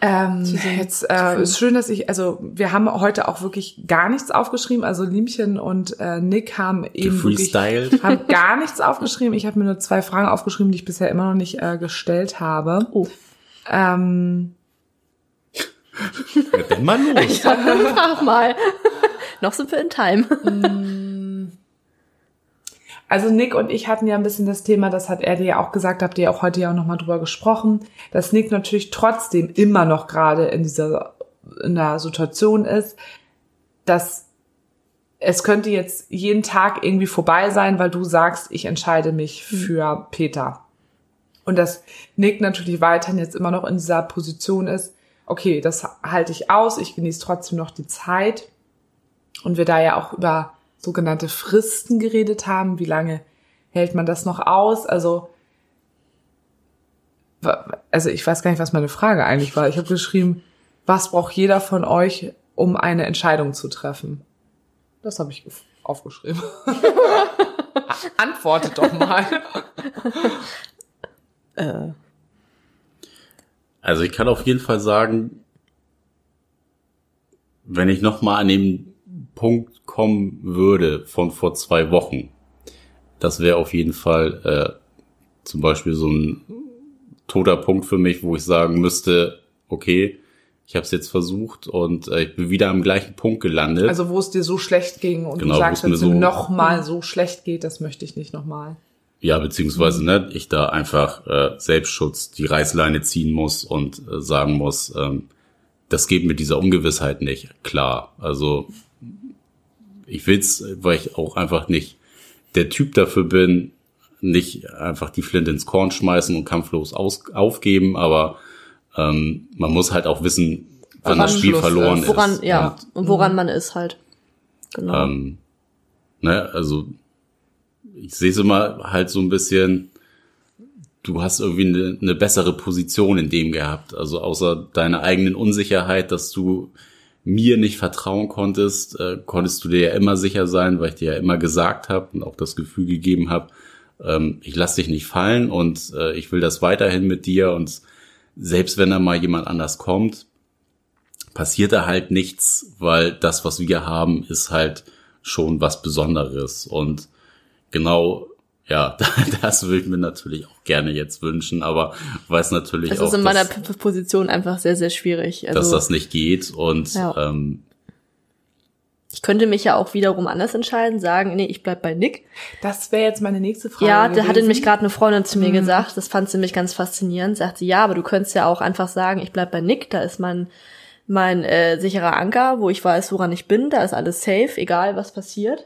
[SPEAKER 2] Ähm, jetzt äh, ist schön, dass ich, also wir haben heute auch wirklich gar nichts aufgeschrieben. Also Liemchen und äh, Nick haben eben wirklich, haben gar nichts aufgeschrieben. Ich habe mir nur zwei Fragen aufgeschrieben, die ich bisher immer noch nicht äh, gestellt habe.
[SPEAKER 3] Oh.
[SPEAKER 2] Ähm,
[SPEAKER 1] Ja, dann mal los.
[SPEAKER 3] Frag mal. Noch sind wir in Time.
[SPEAKER 2] Also Nick und ich hatten ja ein bisschen das Thema, das hat er dir ja auch gesagt, habt ihr ja auch heute ja auch nochmal drüber gesprochen, dass Nick natürlich trotzdem immer noch gerade in dieser in der Situation ist, dass es könnte jetzt jeden Tag irgendwie vorbei sein, weil du sagst, ich entscheide mich
[SPEAKER 3] Mhm.
[SPEAKER 2] für Peter. Und dass Nick natürlich weiterhin jetzt immer noch in dieser Position ist, okay, das halte ich aus, ich genieße trotzdem noch die Zeit. Und wir da ja auch über sogenannte Fristen geredet haben, wie lange hält man das noch aus? Also, also ich weiß gar nicht, was meine Frage eigentlich war. Ich habe geschrieben, was braucht jeder von euch, um eine Entscheidung zu treffen? Das habe ich aufgeschrieben. Antwortet doch mal.
[SPEAKER 3] Äh,
[SPEAKER 1] Also ich kann auf jeden Fall sagen, wenn ich noch mal an den Punkt kommen würde von vor zwei Wochen, das wäre auf jeden Fall äh, zum Beispiel so ein toter Punkt für mich, wo ich sagen müsste, okay, ich habe es jetzt versucht und äh, ich bin wieder am gleichen Punkt gelandet.
[SPEAKER 2] Also wo es dir so schlecht ging und
[SPEAKER 1] Genau,
[SPEAKER 2] du sagst, wenn es
[SPEAKER 1] so-
[SPEAKER 2] noch mal so schlecht geht, das möchte ich nicht noch mal.
[SPEAKER 1] Ja, beziehungsweise ne, ich da einfach äh, Selbstschutz die Reißleine ziehen muss und äh, sagen muss, ähm, das geht mit dieser Ungewissheit nicht. Klar, also ich will's, weil ich auch einfach nicht der Typ dafür bin, nicht einfach die Flinte ins Korn schmeißen und kampflos aus, aufgeben, aber ähm, man muss halt auch wissen, wann das Spiel
[SPEAKER 2] Schluss
[SPEAKER 1] verloren
[SPEAKER 2] ist.
[SPEAKER 1] ist.
[SPEAKER 3] woran, ja,
[SPEAKER 1] Und,
[SPEAKER 3] und woran man ist halt. Genau.
[SPEAKER 1] ähm, ne, also ich sehe es immer halt so ein bisschen, du hast irgendwie eine, eine bessere Position in dem gehabt. Also außer deiner eigenen Unsicherheit, dass du mir nicht vertrauen konntest, äh, konntest du dir ja immer sicher sein, weil ich dir ja immer gesagt habe und auch das Gefühl gegeben habe, ähm, ich lass dich nicht fallen und äh, ich will das weiterhin mit dir und selbst wenn da mal jemand anders kommt, passiert da halt nichts, weil das, was wir haben, ist halt schon was Besonderes und genau, ja, das würde ich mir natürlich auch gerne jetzt wünschen, aber weiß natürlich
[SPEAKER 3] es
[SPEAKER 1] auch,
[SPEAKER 3] ist in meiner
[SPEAKER 1] dass,
[SPEAKER 3] Position einfach sehr, sehr schwierig. Also,
[SPEAKER 1] dass das nicht geht und
[SPEAKER 3] Ja.
[SPEAKER 1] ähm,
[SPEAKER 3] ich könnte mich ja auch wiederum anders entscheiden, sagen, nee, ich bleib bei Nick.
[SPEAKER 2] Das wäre jetzt meine nächste Frage.
[SPEAKER 3] Ja, da hatte nämlich gerade eine Freundin zu
[SPEAKER 2] Mhm.
[SPEAKER 3] mir gesagt, das fand sie mich ganz faszinierend, sagte, ja, aber du könntest ja auch einfach sagen, ich bleib bei Nick, da ist mein, mein äh, sicherer Anker, wo ich weiß, woran ich bin, da ist alles safe, egal was passiert.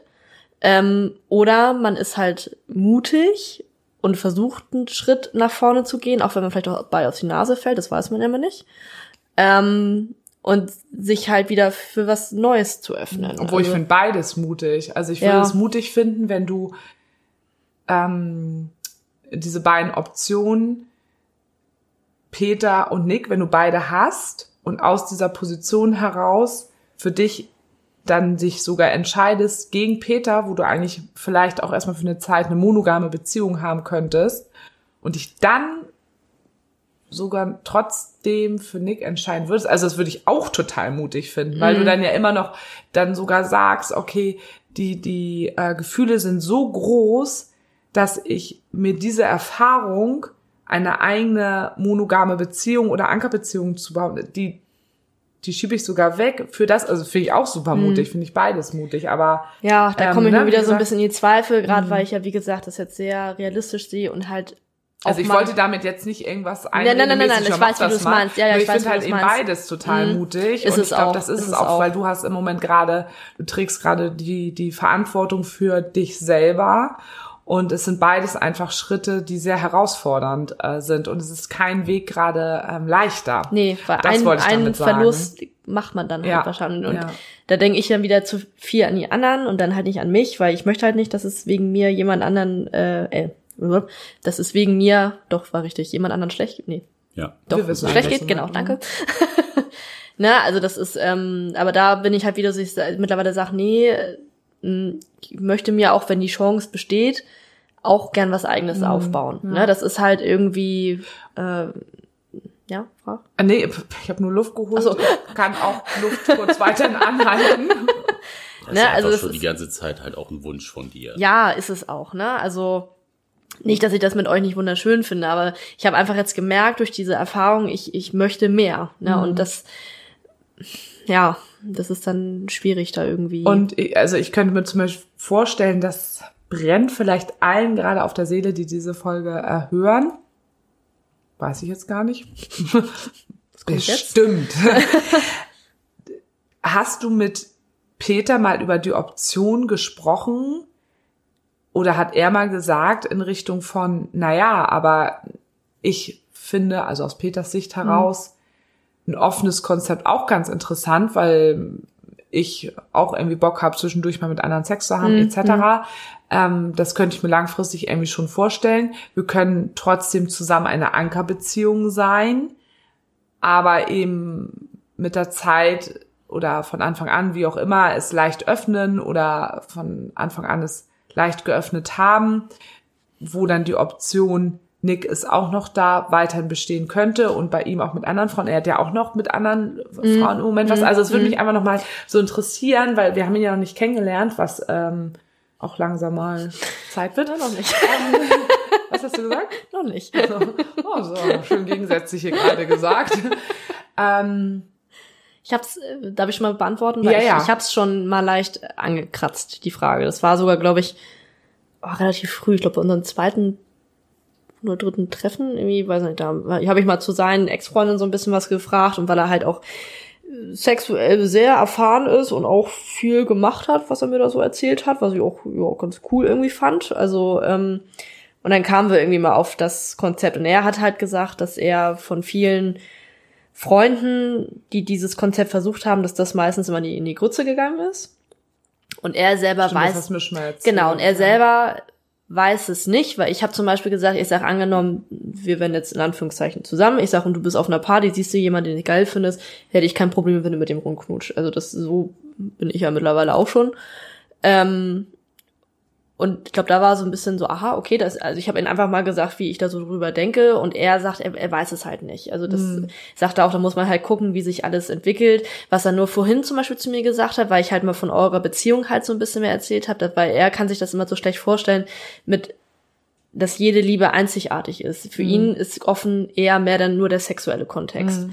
[SPEAKER 3] Ähm, oder man ist halt mutig und versucht einen Schritt nach vorne zu gehen, auch wenn man vielleicht auch bei auf die Nase fällt, das weiß man immer nicht. Ähm, und sich halt wieder für was Neues zu öffnen.
[SPEAKER 2] Obwohl ich
[SPEAKER 3] Also-
[SPEAKER 2] finde beides mutig. Also ich würde
[SPEAKER 3] Ja.
[SPEAKER 2] es mutig finden, wenn du ähm, diese beiden Optionen, Peter und Nick, wenn du beide hast und aus dieser Position heraus für dich dann dich sogar entscheidest gegen Peter, wo du eigentlich vielleicht auch erstmal für eine Zeit eine monogame Beziehung haben könntest und dich dann sogar trotzdem für Nick entscheiden würdest. Also das würde ich auch total mutig finden, weil du dann ja immer noch dann sogar sagst, okay, die, die äh, Gefühle sind so groß, dass ich mir diese Erfahrung, eine eigene monogame Beziehung oder Ankerbeziehung zu bauen, die, die schiebe ich sogar weg für das, also finde ich auch super mutig, finde ich beides mutig, aber
[SPEAKER 3] Ja, da
[SPEAKER 2] Ähm,
[SPEAKER 3] komme ich
[SPEAKER 2] ne,
[SPEAKER 3] nur
[SPEAKER 2] wie
[SPEAKER 3] wieder so ein
[SPEAKER 2] gesagt-
[SPEAKER 3] bisschen in die Zweifel, gerade weil ich ja, wie gesagt, das jetzt sehr realistisch sehe und halt
[SPEAKER 2] Also ich wollte damit jetzt nicht irgendwas
[SPEAKER 3] nein, nein, nein, nein,
[SPEAKER 2] einredemäßig,
[SPEAKER 3] ich weiß, wie
[SPEAKER 2] das
[SPEAKER 3] du's
[SPEAKER 2] mal.
[SPEAKER 3] meinst. Ja, ja, ich
[SPEAKER 2] ich finde halt eben beides total
[SPEAKER 3] Mhm.
[SPEAKER 2] mutig.
[SPEAKER 3] Ist
[SPEAKER 2] und
[SPEAKER 3] es
[SPEAKER 2] ich glaube, das ist es
[SPEAKER 3] es
[SPEAKER 2] auch,
[SPEAKER 3] auch.
[SPEAKER 2] weil du hast im Moment gerade, du trägst gerade die, die Verantwortung für dich selber. Und es sind beides einfach Schritte, die sehr herausfordernd äh, sind. Und es ist kein Weg gerade ähm, leichter.
[SPEAKER 3] Nee, weil
[SPEAKER 2] Das
[SPEAKER 3] ein,
[SPEAKER 2] wollte ich
[SPEAKER 3] einen
[SPEAKER 2] damit sagen.
[SPEAKER 3] Verlust macht man dann
[SPEAKER 2] Ja,
[SPEAKER 3] halt wahrscheinlich. Und
[SPEAKER 2] ja.
[SPEAKER 3] da denke ich dann wieder zu viel an die anderen und dann halt nicht an mich, weil ich möchte halt nicht, dass es wegen mir jemand anderen, äh, äh dass es wegen mir, doch war richtig, jemand anderen schlecht geht. Nee,
[SPEAKER 1] ja.
[SPEAKER 3] doch
[SPEAKER 2] Wir wissen
[SPEAKER 3] schlecht geht, genau, danke. ne, also das ist, ähm, aber da bin ich halt wieder so, ich mittlerweile sage, nee, äh, ich möchte mir auch, wenn die Chance besteht, auch gern was eigenes
[SPEAKER 2] Mhm.
[SPEAKER 3] aufbauen. Ne, das ist halt irgendwie, äh, ja, Frau?
[SPEAKER 2] Ah, nee, ich habe nur Luft geholt.
[SPEAKER 3] So.
[SPEAKER 2] Kann auch Luft kurz weiterhin anhalten.
[SPEAKER 1] Das
[SPEAKER 3] Ne,
[SPEAKER 1] ist
[SPEAKER 3] also das
[SPEAKER 1] schon die ganze Zeit halt auch ein Wunsch von dir.
[SPEAKER 3] Ja, ist es auch, ne? Also nicht, dass ich das mit euch nicht wunderschön finde, aber ich habe einfach jetzt gemerkt durch diese Erfahrung, ich, ich möchte mehr. Ne?
[SPEAKER 2] Mhm.
[SPEAKER 3] Und das, ja, das ist dann schwierig da irgendwie.
[SPEAKER 2] Und ich, also ich könnte mir zum Beispiel vorstellen, dass brennt vielleicht allen gerade auf der Seele, die diese Folge äh, hören. Weiß ich jetzt gar nicht. Stimmt. Hast du mit Peter mal über die Option gesprochen? Oder hat er mal gesagt in Richtung von, naja, aber ich finde, also aus Peters Sicht heraus, ein offenes Konzept auch ganz interessant, weil ich auch irgendwie Bock habe, zwischendurch mal mit anderen Sex zu haben,
[SPEAKER 3] Mhm.
[SPEAKER 2] etc. Ähm, das könnte ich mir langfristig irgendwie schon vorstellen. Wir können trotzdem zusammen eine Ankerbeziehung sein, aber eben mit der Zeit oder von Anfang an, wie auch immer, es leicht öffnen oder von Anfang an es leicht geöffnet haben, wo dann die Option Nick ist auch noch da, weiterhin bestehen könnte und bei ihm auch mit anderen Frauen. Er hat ja auch noch mit anderen Frauen im Moment was. Also es würde mich einfach noch mal so interessieren, weil wir haben ihn ja noch nicht kennengelernt, was ähm, auch langsam mal Zeit wird.
[SPEAKER 3] Ja, noch nicht.
[SPEAKER 2] Was hast du gesagt?
[SPEAKER 3] noch nicht.
[SPEAKER 2] Oh, so schön gegensätzlich hier gerade gesagt. ähm,
[SPEAKER 3] Ich hab's, äh, darf ich mal beantworten? Weil
[SPEAKER 2] Ja,
[SPEAKER 3] ich,
[SPEAKER 2] ja.
[SPEAKER 3] ich hab's schon mal leicht angekratzt, die Frage. Das war sogar, glaube ich, oh, relativ früh. Ich glaube, bei unserem zweiten oder dritten Treffen, irgendwie, weiß nicht, da habe ich mal zu seinen Ex-Freundinnen so ein bisschen was gefragt und weil er halt auch äh, sexuell sehr erfahren ist und auch viel gemacht hat, was er mir da so erzählt hat, was ich auch ja, ganz cool irgendwie fand. Also, ähm, und dann kamen wir irgendwie mal auf das Konzept und er hat halt gesagt, dass er von vielen Freunden, die dieses Konzept versucht haben, dass das meistens immer in die, in die Grütze gegangen ist. Und er selber
[SPEAKER 2] stimmt, das
[SPEAKER 3] weiß,
[SPEAKER 2] hast du mir schon mal erzählt.
[SPEAKER 3] genau, und er selber weiß es nicht, weil ich habe zum Beispiel gesagt, ich sag angenommen, wir wären jetzt in Anführungszeichen zusammen, ich sag und du bist auf einer Party, siehst du jemanden, den du geil findest, hätte ich kein Problem, wenn du mit dem rumknutsch. Also das so bin ich ja mittlerweile auch schon. Ähm, und ich glaube, da war so ein bisschen so, aha, okay, das, also ich habe ihm einfach mal gesagt, wie ich da so drüber denke, und er sagt, er, er weiß es halt nicht. Also das
[SPEAKER 2] Mhm.
[SPEAKER 3] sagt er auch, da muss man halt gucken, wie sich alles entwickelt. Was er nur vorhin zum Beispiel zu mir gesagt hat, weil ich halt mal von eurer Beziehung halt so ein bisschen mehr erzählt habe, weil er kann sich das immer so schlecht vorstellen, mit dass jede Liebe einzigartig ist. Für
[SPEAKER 2] Mhm.
[SPEAKER 3] ihn ist offen eher mehr dann nur der sexuelle Kontext.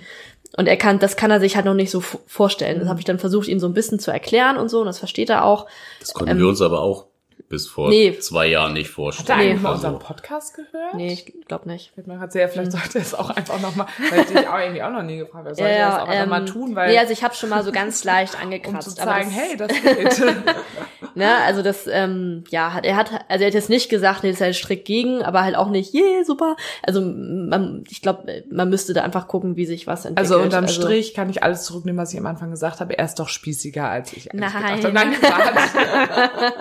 [SPEAKER 3] Und er kann, das kann er sich halt noch nicht so vorstellen. Das habe ich dann versucht, ihm so ein bisschen zu erklären und so, und das versteht er auch.
[SPEAKER 1] Das konnten wir uns aber auch bis vor
[SPEAKER 3] nee.
[SPEAKER 1] zwei Jahren nicht
[SPEAKER 2] Hat er
[SPEAKER 1] vorstellen.
[SPEAKER 2] eigentlich mal
[SPEAKER 1] Also,
[SPEAKER 2] unseren Podcast gehört?
[SPEAKER 3] Nee, ich glaube nicht.
[SPEAKER 2] Mir grad sehr, vielleicht sollte er es auch einfach nochmal, weil ich dich auch irgendwie auch noch nie gefragt habe. Sollte er es auch einfach
[SPEAKER 3] ähm,
[SPEAKER 2] mal tun, weil,
[SPEAKER 3] nee, also ich habe schon mal so ganz leicht
[SPEAKER 2] um
[SPEAKER 3] angekratzt.
[SPEAKER 2] zu
[SPEAKER 3] aber
[SPEAKER 2] zeigen,
[SPEAKER 3] das,
[SPEAKER 2] hey, das geht.
[SPEAKER 3] ne, also das, ähm, ja, hat er hat, also er hat jetzt nicht gesagt, nee, das ist halt strikt gegen, aber halt auch nicht, yeah, super. Also man, ich glaube, man müsste da einfach gucken, wie sich was entwickelt.
[SPEAKER 2] Also unterm Strich kann ich alles zurücknehmen, was ich am Anfang gesagt habe. Er ist doch spießiger, als ich eigentlich
[SPEAKER 3] Nein.
[SPEAKER 2] gedacht habe. Nein, Quatsch.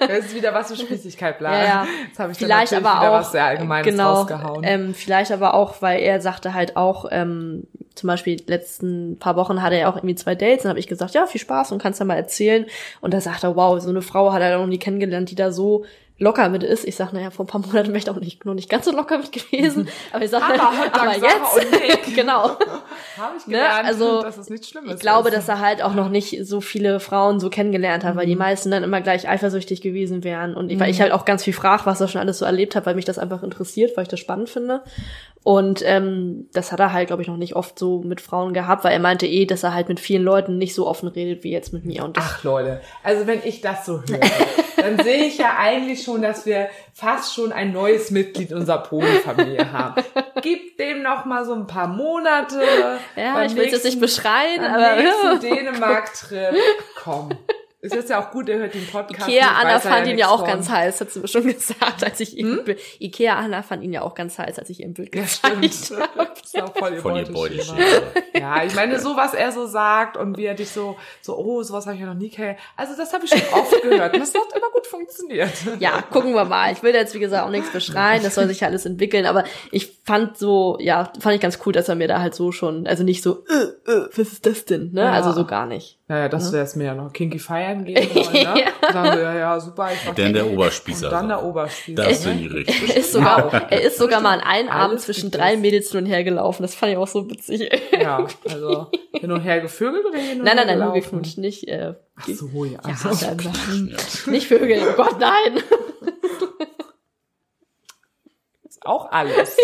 [SPEAKER 2] Das ist wieder was für Spießigkeit bleibt.
[SPEAKER 3] Ja, ja.
[SPEAKER 2] Jetzt habe ich
[SPEAKER 3] vielleicht
[SPEAKER 2] dann
[SPEAKER 3] aber auch
[SPEAKER 2] was sehr Allgemeines
[SPEAKER 3] genau,
[SPEAKER 2] rausgehauen.
[SPEAKER 3] Ähm, vielleicht aber auch, weil er sagte halt auch, ähm, zum Beispiel letzten paar Wochen hatte er auch irgendwie zwei Dates, dann habe ich gesagt, ja, viel Spaß und kannst ja mal erzählen. Und da sagt er, wow, so eine Frau hat er noch nie kennengelernt, die da so locker mit ist. Ich sag, naja, vor ein paar Monaten wäre ich auch nicht, noch nicht ganz so locker mit gewesen. Aber ich sag,
[SPEAKER 2] Aber
[SPEAKER 3] aber, jetzt, genau.
[SPEAKER 2] habe ich
[SPEAKER 3] ne,
[SPEAKER 2] gelernt,
[SPEAKER 3] also,
[SPEAKER 2] dass es nichts Schlimmes
[SPEAKER 3] Ich glaube,
[SPEAKER 2] ist.
[SPEAKER 3] dass er halt auch noch nicht so viele Frauen so kennengelernt hat, weil
[SPEAKER 2] Mhm.
[SPEAKER 3] die meisten dann immer gleich eifersüchtig gewesen wären. Und ich, weil ich halt auch ganz viel frage, was er schon alles so erlebt hat, weil mich das einfach interessiert, weil ich das spannend finde. Und ähm, das hat er halt, glaube ich, noch nicht oft so mit Frauen gehabt, weil er meinte eh, dass er halt mit vielen Leuten nicht so offen redet wie jetzt mit mir. Und
[SPEAKER 2] Ach Leute, also wenn ich das so höre, dann sehe ich ja eigentlich schon, dass wir fast schon ein neues Mitglied unserer Pony-Familie haben. Gib dem noch mal so ein paar Monate.
[SPEAKER 3] ja, ich will es jetzt nicht beschreien, aber
[SPEAKER 2] nächsten Dänemark-Trip. Komm. Ist jetzt ja auch gut, er hört den Podcast.
[SPEAKER 3] Ikea Anna fand ihn ja auch
[SPEAKER 2] von.
[SPEAKER 3] ganz heiß, hat sie mir schon gesagt, als ich ihm Ikea Anna fand ihn ja auch ganz heiß, als ich ihr ein Bild
[SPEAKER 2] Ja,
[SPEAKER 3] gezeigt
[SPEAKER 2] stimmt. Das ist auch voll ihr
[SPEAKER 1] Von ihr.
[SPEAKER 2] Beuteschema. Ja, ich meine, so was er so sagt und wie er dich so, so, oh, sowas habe ich ja noch nie kennengelernt. Also das habe ich schon oft gehört und das hat immer gut funktioniert.
[SPEAKER 3] Ja, gucken wir mal. Ich will jetzt, wie gesagt, auch nichts beschreien. Das soll sich ja alles entwickeln. Aber ich fand so, ja, fand ich ganz cool, dass er mir da halt so schon, also nicht so, äh, äh, was ist das denn? Ne?
[SPEAKER 2] Ja.
[SPEAKER 3] Also so gar nicht.
[SPEAKER 2] Naja, das wäre es mir ja noch. Kinky feiern gehen wollen, ne?
[SPEAKER 3] Ja.
[SPEAKER 2] Sagen wir, ja, ja, super. Ich mach
[SPEAKER 1] Dann der
[SPEAKER 2] und
[SPEAKER 1] Oberspießer.
[SPEAKER 2] dann der Oberspießer.
[SPEAKER 1] Das
[SPEAKER 2] ne?
[SPEAKER 1] finde ich richtig.
[SPEAKER 3] Er ist sogar, er ist sogar mal an einem
[SPEAKER 2] Alles
[SPEAKER 3] Abend zwischen drei. Mädels hin und her gelaufen. Das fand ich auch so witzig.
[SPEAKER 2] Ja, also hin und her gevögelt oder hin und
[SPEAKER 3] Nein,
[SPEAKER 2] her
[SPEAKER 3] nein, nein, nur nicht, äh,
[SPEAKER 2] Ach so, ja.
[SPEAKER 3] ja,
[SPEAKER 2] Also,
[SPEAKER 3] dann, nicht Vögel. Oh Gott, nein.
[SPEAKER 2] ist auch alles.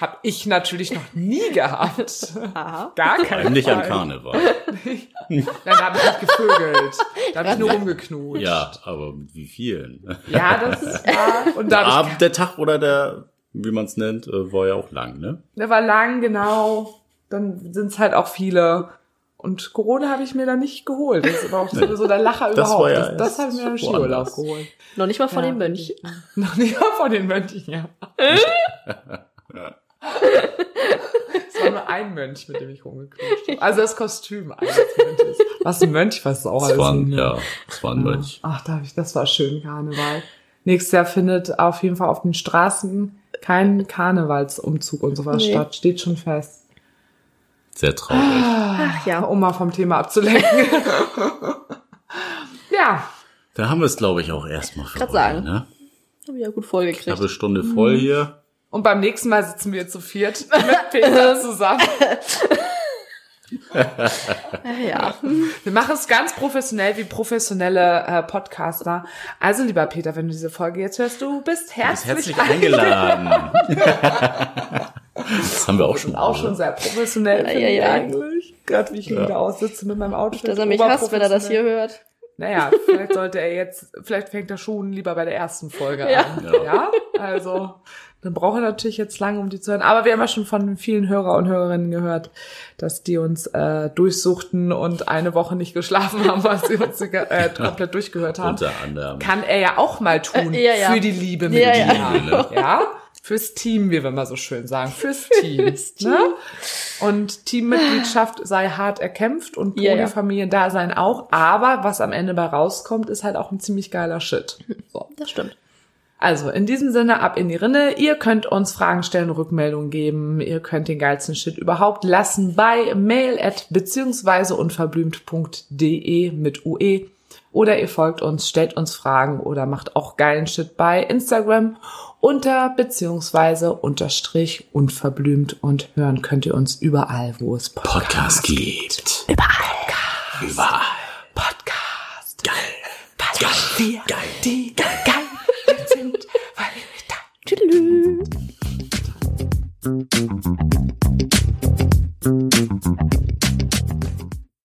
[SPEAKER 2] Hab ich natürlich noch nie gehabt.
[SPEAKER 3] Aha.
[SPEAKER 2] Gar keinen
[SPEAKER 1] Nicht an
[SPEAKER 2] Fall.
[SPEAKER 1] Karneval.
[SPEAKER 2] Nein, da habe ich nicht gevögelt. Da habe ich nur rumgeknutscht.
[SPEAKER 1] Ja, aber mit wie vielen?
[SPEAKER 2] Ja, das war. Und da
[SPEAKER 1] Der, Abend, der Tag oder der, wie man es nennt, äh, war ja auch lang, ne?
[SPEAKER 2] der war lang, genau. Dann sind es halt auch viele. Und Corona habe ich mir dann nicht geholt. Das ist aber auch sowieso der Lacher
[SPEAKER 1] Das
[SPEAKER 2] überhaupt.
[SPEAKER 1] war ja
[SPEAKER 2] das das habe ich mir im Skiurlaub geholt.
[SPEAKER 3] Noch nicht mal von
[SPEAKER 2] Ja.
[SPEAKER 3] den Mönchen.
[SPEAKER 2] Noch nicht mal von den Mönchen, ja. Es war nur ein Mönch, mit dem ich rumgeknutscht habe. Also das Kostüm eines Mönches. Was ein Mönch, was auch
[SPEAKER 1] Das
[SPEAKER 2] alles
[SPEAKER 1] war, ein- ja, das war ein Mönch.
[SPEAKER 2] Ach, da hab ich, das war schön, Karneval. Nächstes Jahr findet auf jeden Fall auf den Straßen kein Karnevalsumzug und sowas
[SPEAKER 3] Nee.
[SPEAKER 2] statt. Steht schon fest.
[SPEAKER 1] Sehr traurig.
[SPEAKER 3] Ach ja.
[SPEAKER 2] Um mal vom Thema abzulenken. ja,
[SPEAKER 1] Da haben wir es, glaube ich, auch erstmal für
[SPEAKER 3] Grad
[SPEAKER 1] heute,
[SPEAKER 3] sagen.
[SPEAKER 1] ne?
[SPEAKER 3] Hab ich ja gut vollgekriegt.
[SPEAKER 1] Knappe Stunde voll hier.
[SPEAKER 2] Und beim nächsten Mal sitzen wir zu viert mit Peter zusammen.
[SPEAKER 3] ja.
[SPEAKER 2] Wir machen es ganz professionell wie professionelle äh, Podcaster. Also, lieber Peter, wenn du diese Folge jetzt hörst, du bist herzlich,
[SPEAKER 1] herzlich eingeladen. das haben wir auch schon.
[SPEAKER 2] Auch schon sehr professionell,
[SPEAKER 3] Ja, ja, ja.
[SPEAKER 2] eigentlich. Gerade wie ich hier wieder aussitze mit meinem Outfit.
[SPEAKER 3] Dass er mich hasst, wenn er das hier hört.
[SPEAKER 2] Naja, vielleicht sollte er jetzt, vielleicht fängt er schon lieber bei der ersten Folge
[SPEAKER 3] Ja.
[SPEAKER 2] an. Ja. Also, dann braucht er natürlich jetzt lange, um die zu hören. Aber wir haben ja schon von vielen Hörer und Hörerinnen gehört, dass die uns äh, durchsuchten und eine Woche nicht geschlafen haben, was sie uns äh, komplett durchgehört haben.
[SPEAKER 1] Unter anderem.
[SPEAKER 2] Kann er ja auch mal tun
[SPEAKER 3] Äh, ja, ja.
[SPEAKER 2] für die Liebe mit
[SPEAKER 3] Ja, ja.
[SPEAKER 2] Ja. Fürs Team, wie wir mal so schön sagen. Fürs Team.
[SPEAKER 3] Fürs Team.
[SPEAKER 2] Ne? Und Teammitgliedschaft sei hart erkämpft und
[SPEAKER 3] Ja, ja.
[SPEAKER 2] Polyfamiliendasein auch. Aber was am Ende bei rauskommt, ist halt auch ein ziemlich geiler Shit. So.
[SPEAKER 3] Das stimmt.
[SPEAKER 2] Also, in diesem Sinne, ab in die Rinne. Ihr könnt uns Fragen stellen, Rückmeldungen geben. Ihr könnt den geilsten Shit überhaupt lassen bei mail at beziehungsweise unverblümt.de mit UE. Oder ihr folgt uns, stellt uns Fragen oder macht auch geilen Shit bei Instagram unter beziehungsweise unterstrich unverblümt und hören könnt ihr uns überall, wo es
[SPEAKER 1] Podcast gibt.
[SPEAKER 2] Überall.
[SPEAKER 1] Überall.
[SPEAKER 2] Podcast.
[SPEAKER 1] Geil. Geil.
[SPEAKER 2] wir
[SPEAKER 1] Geil.
[SPEAKER 2] die geil
[SPEAKER 3] Lü.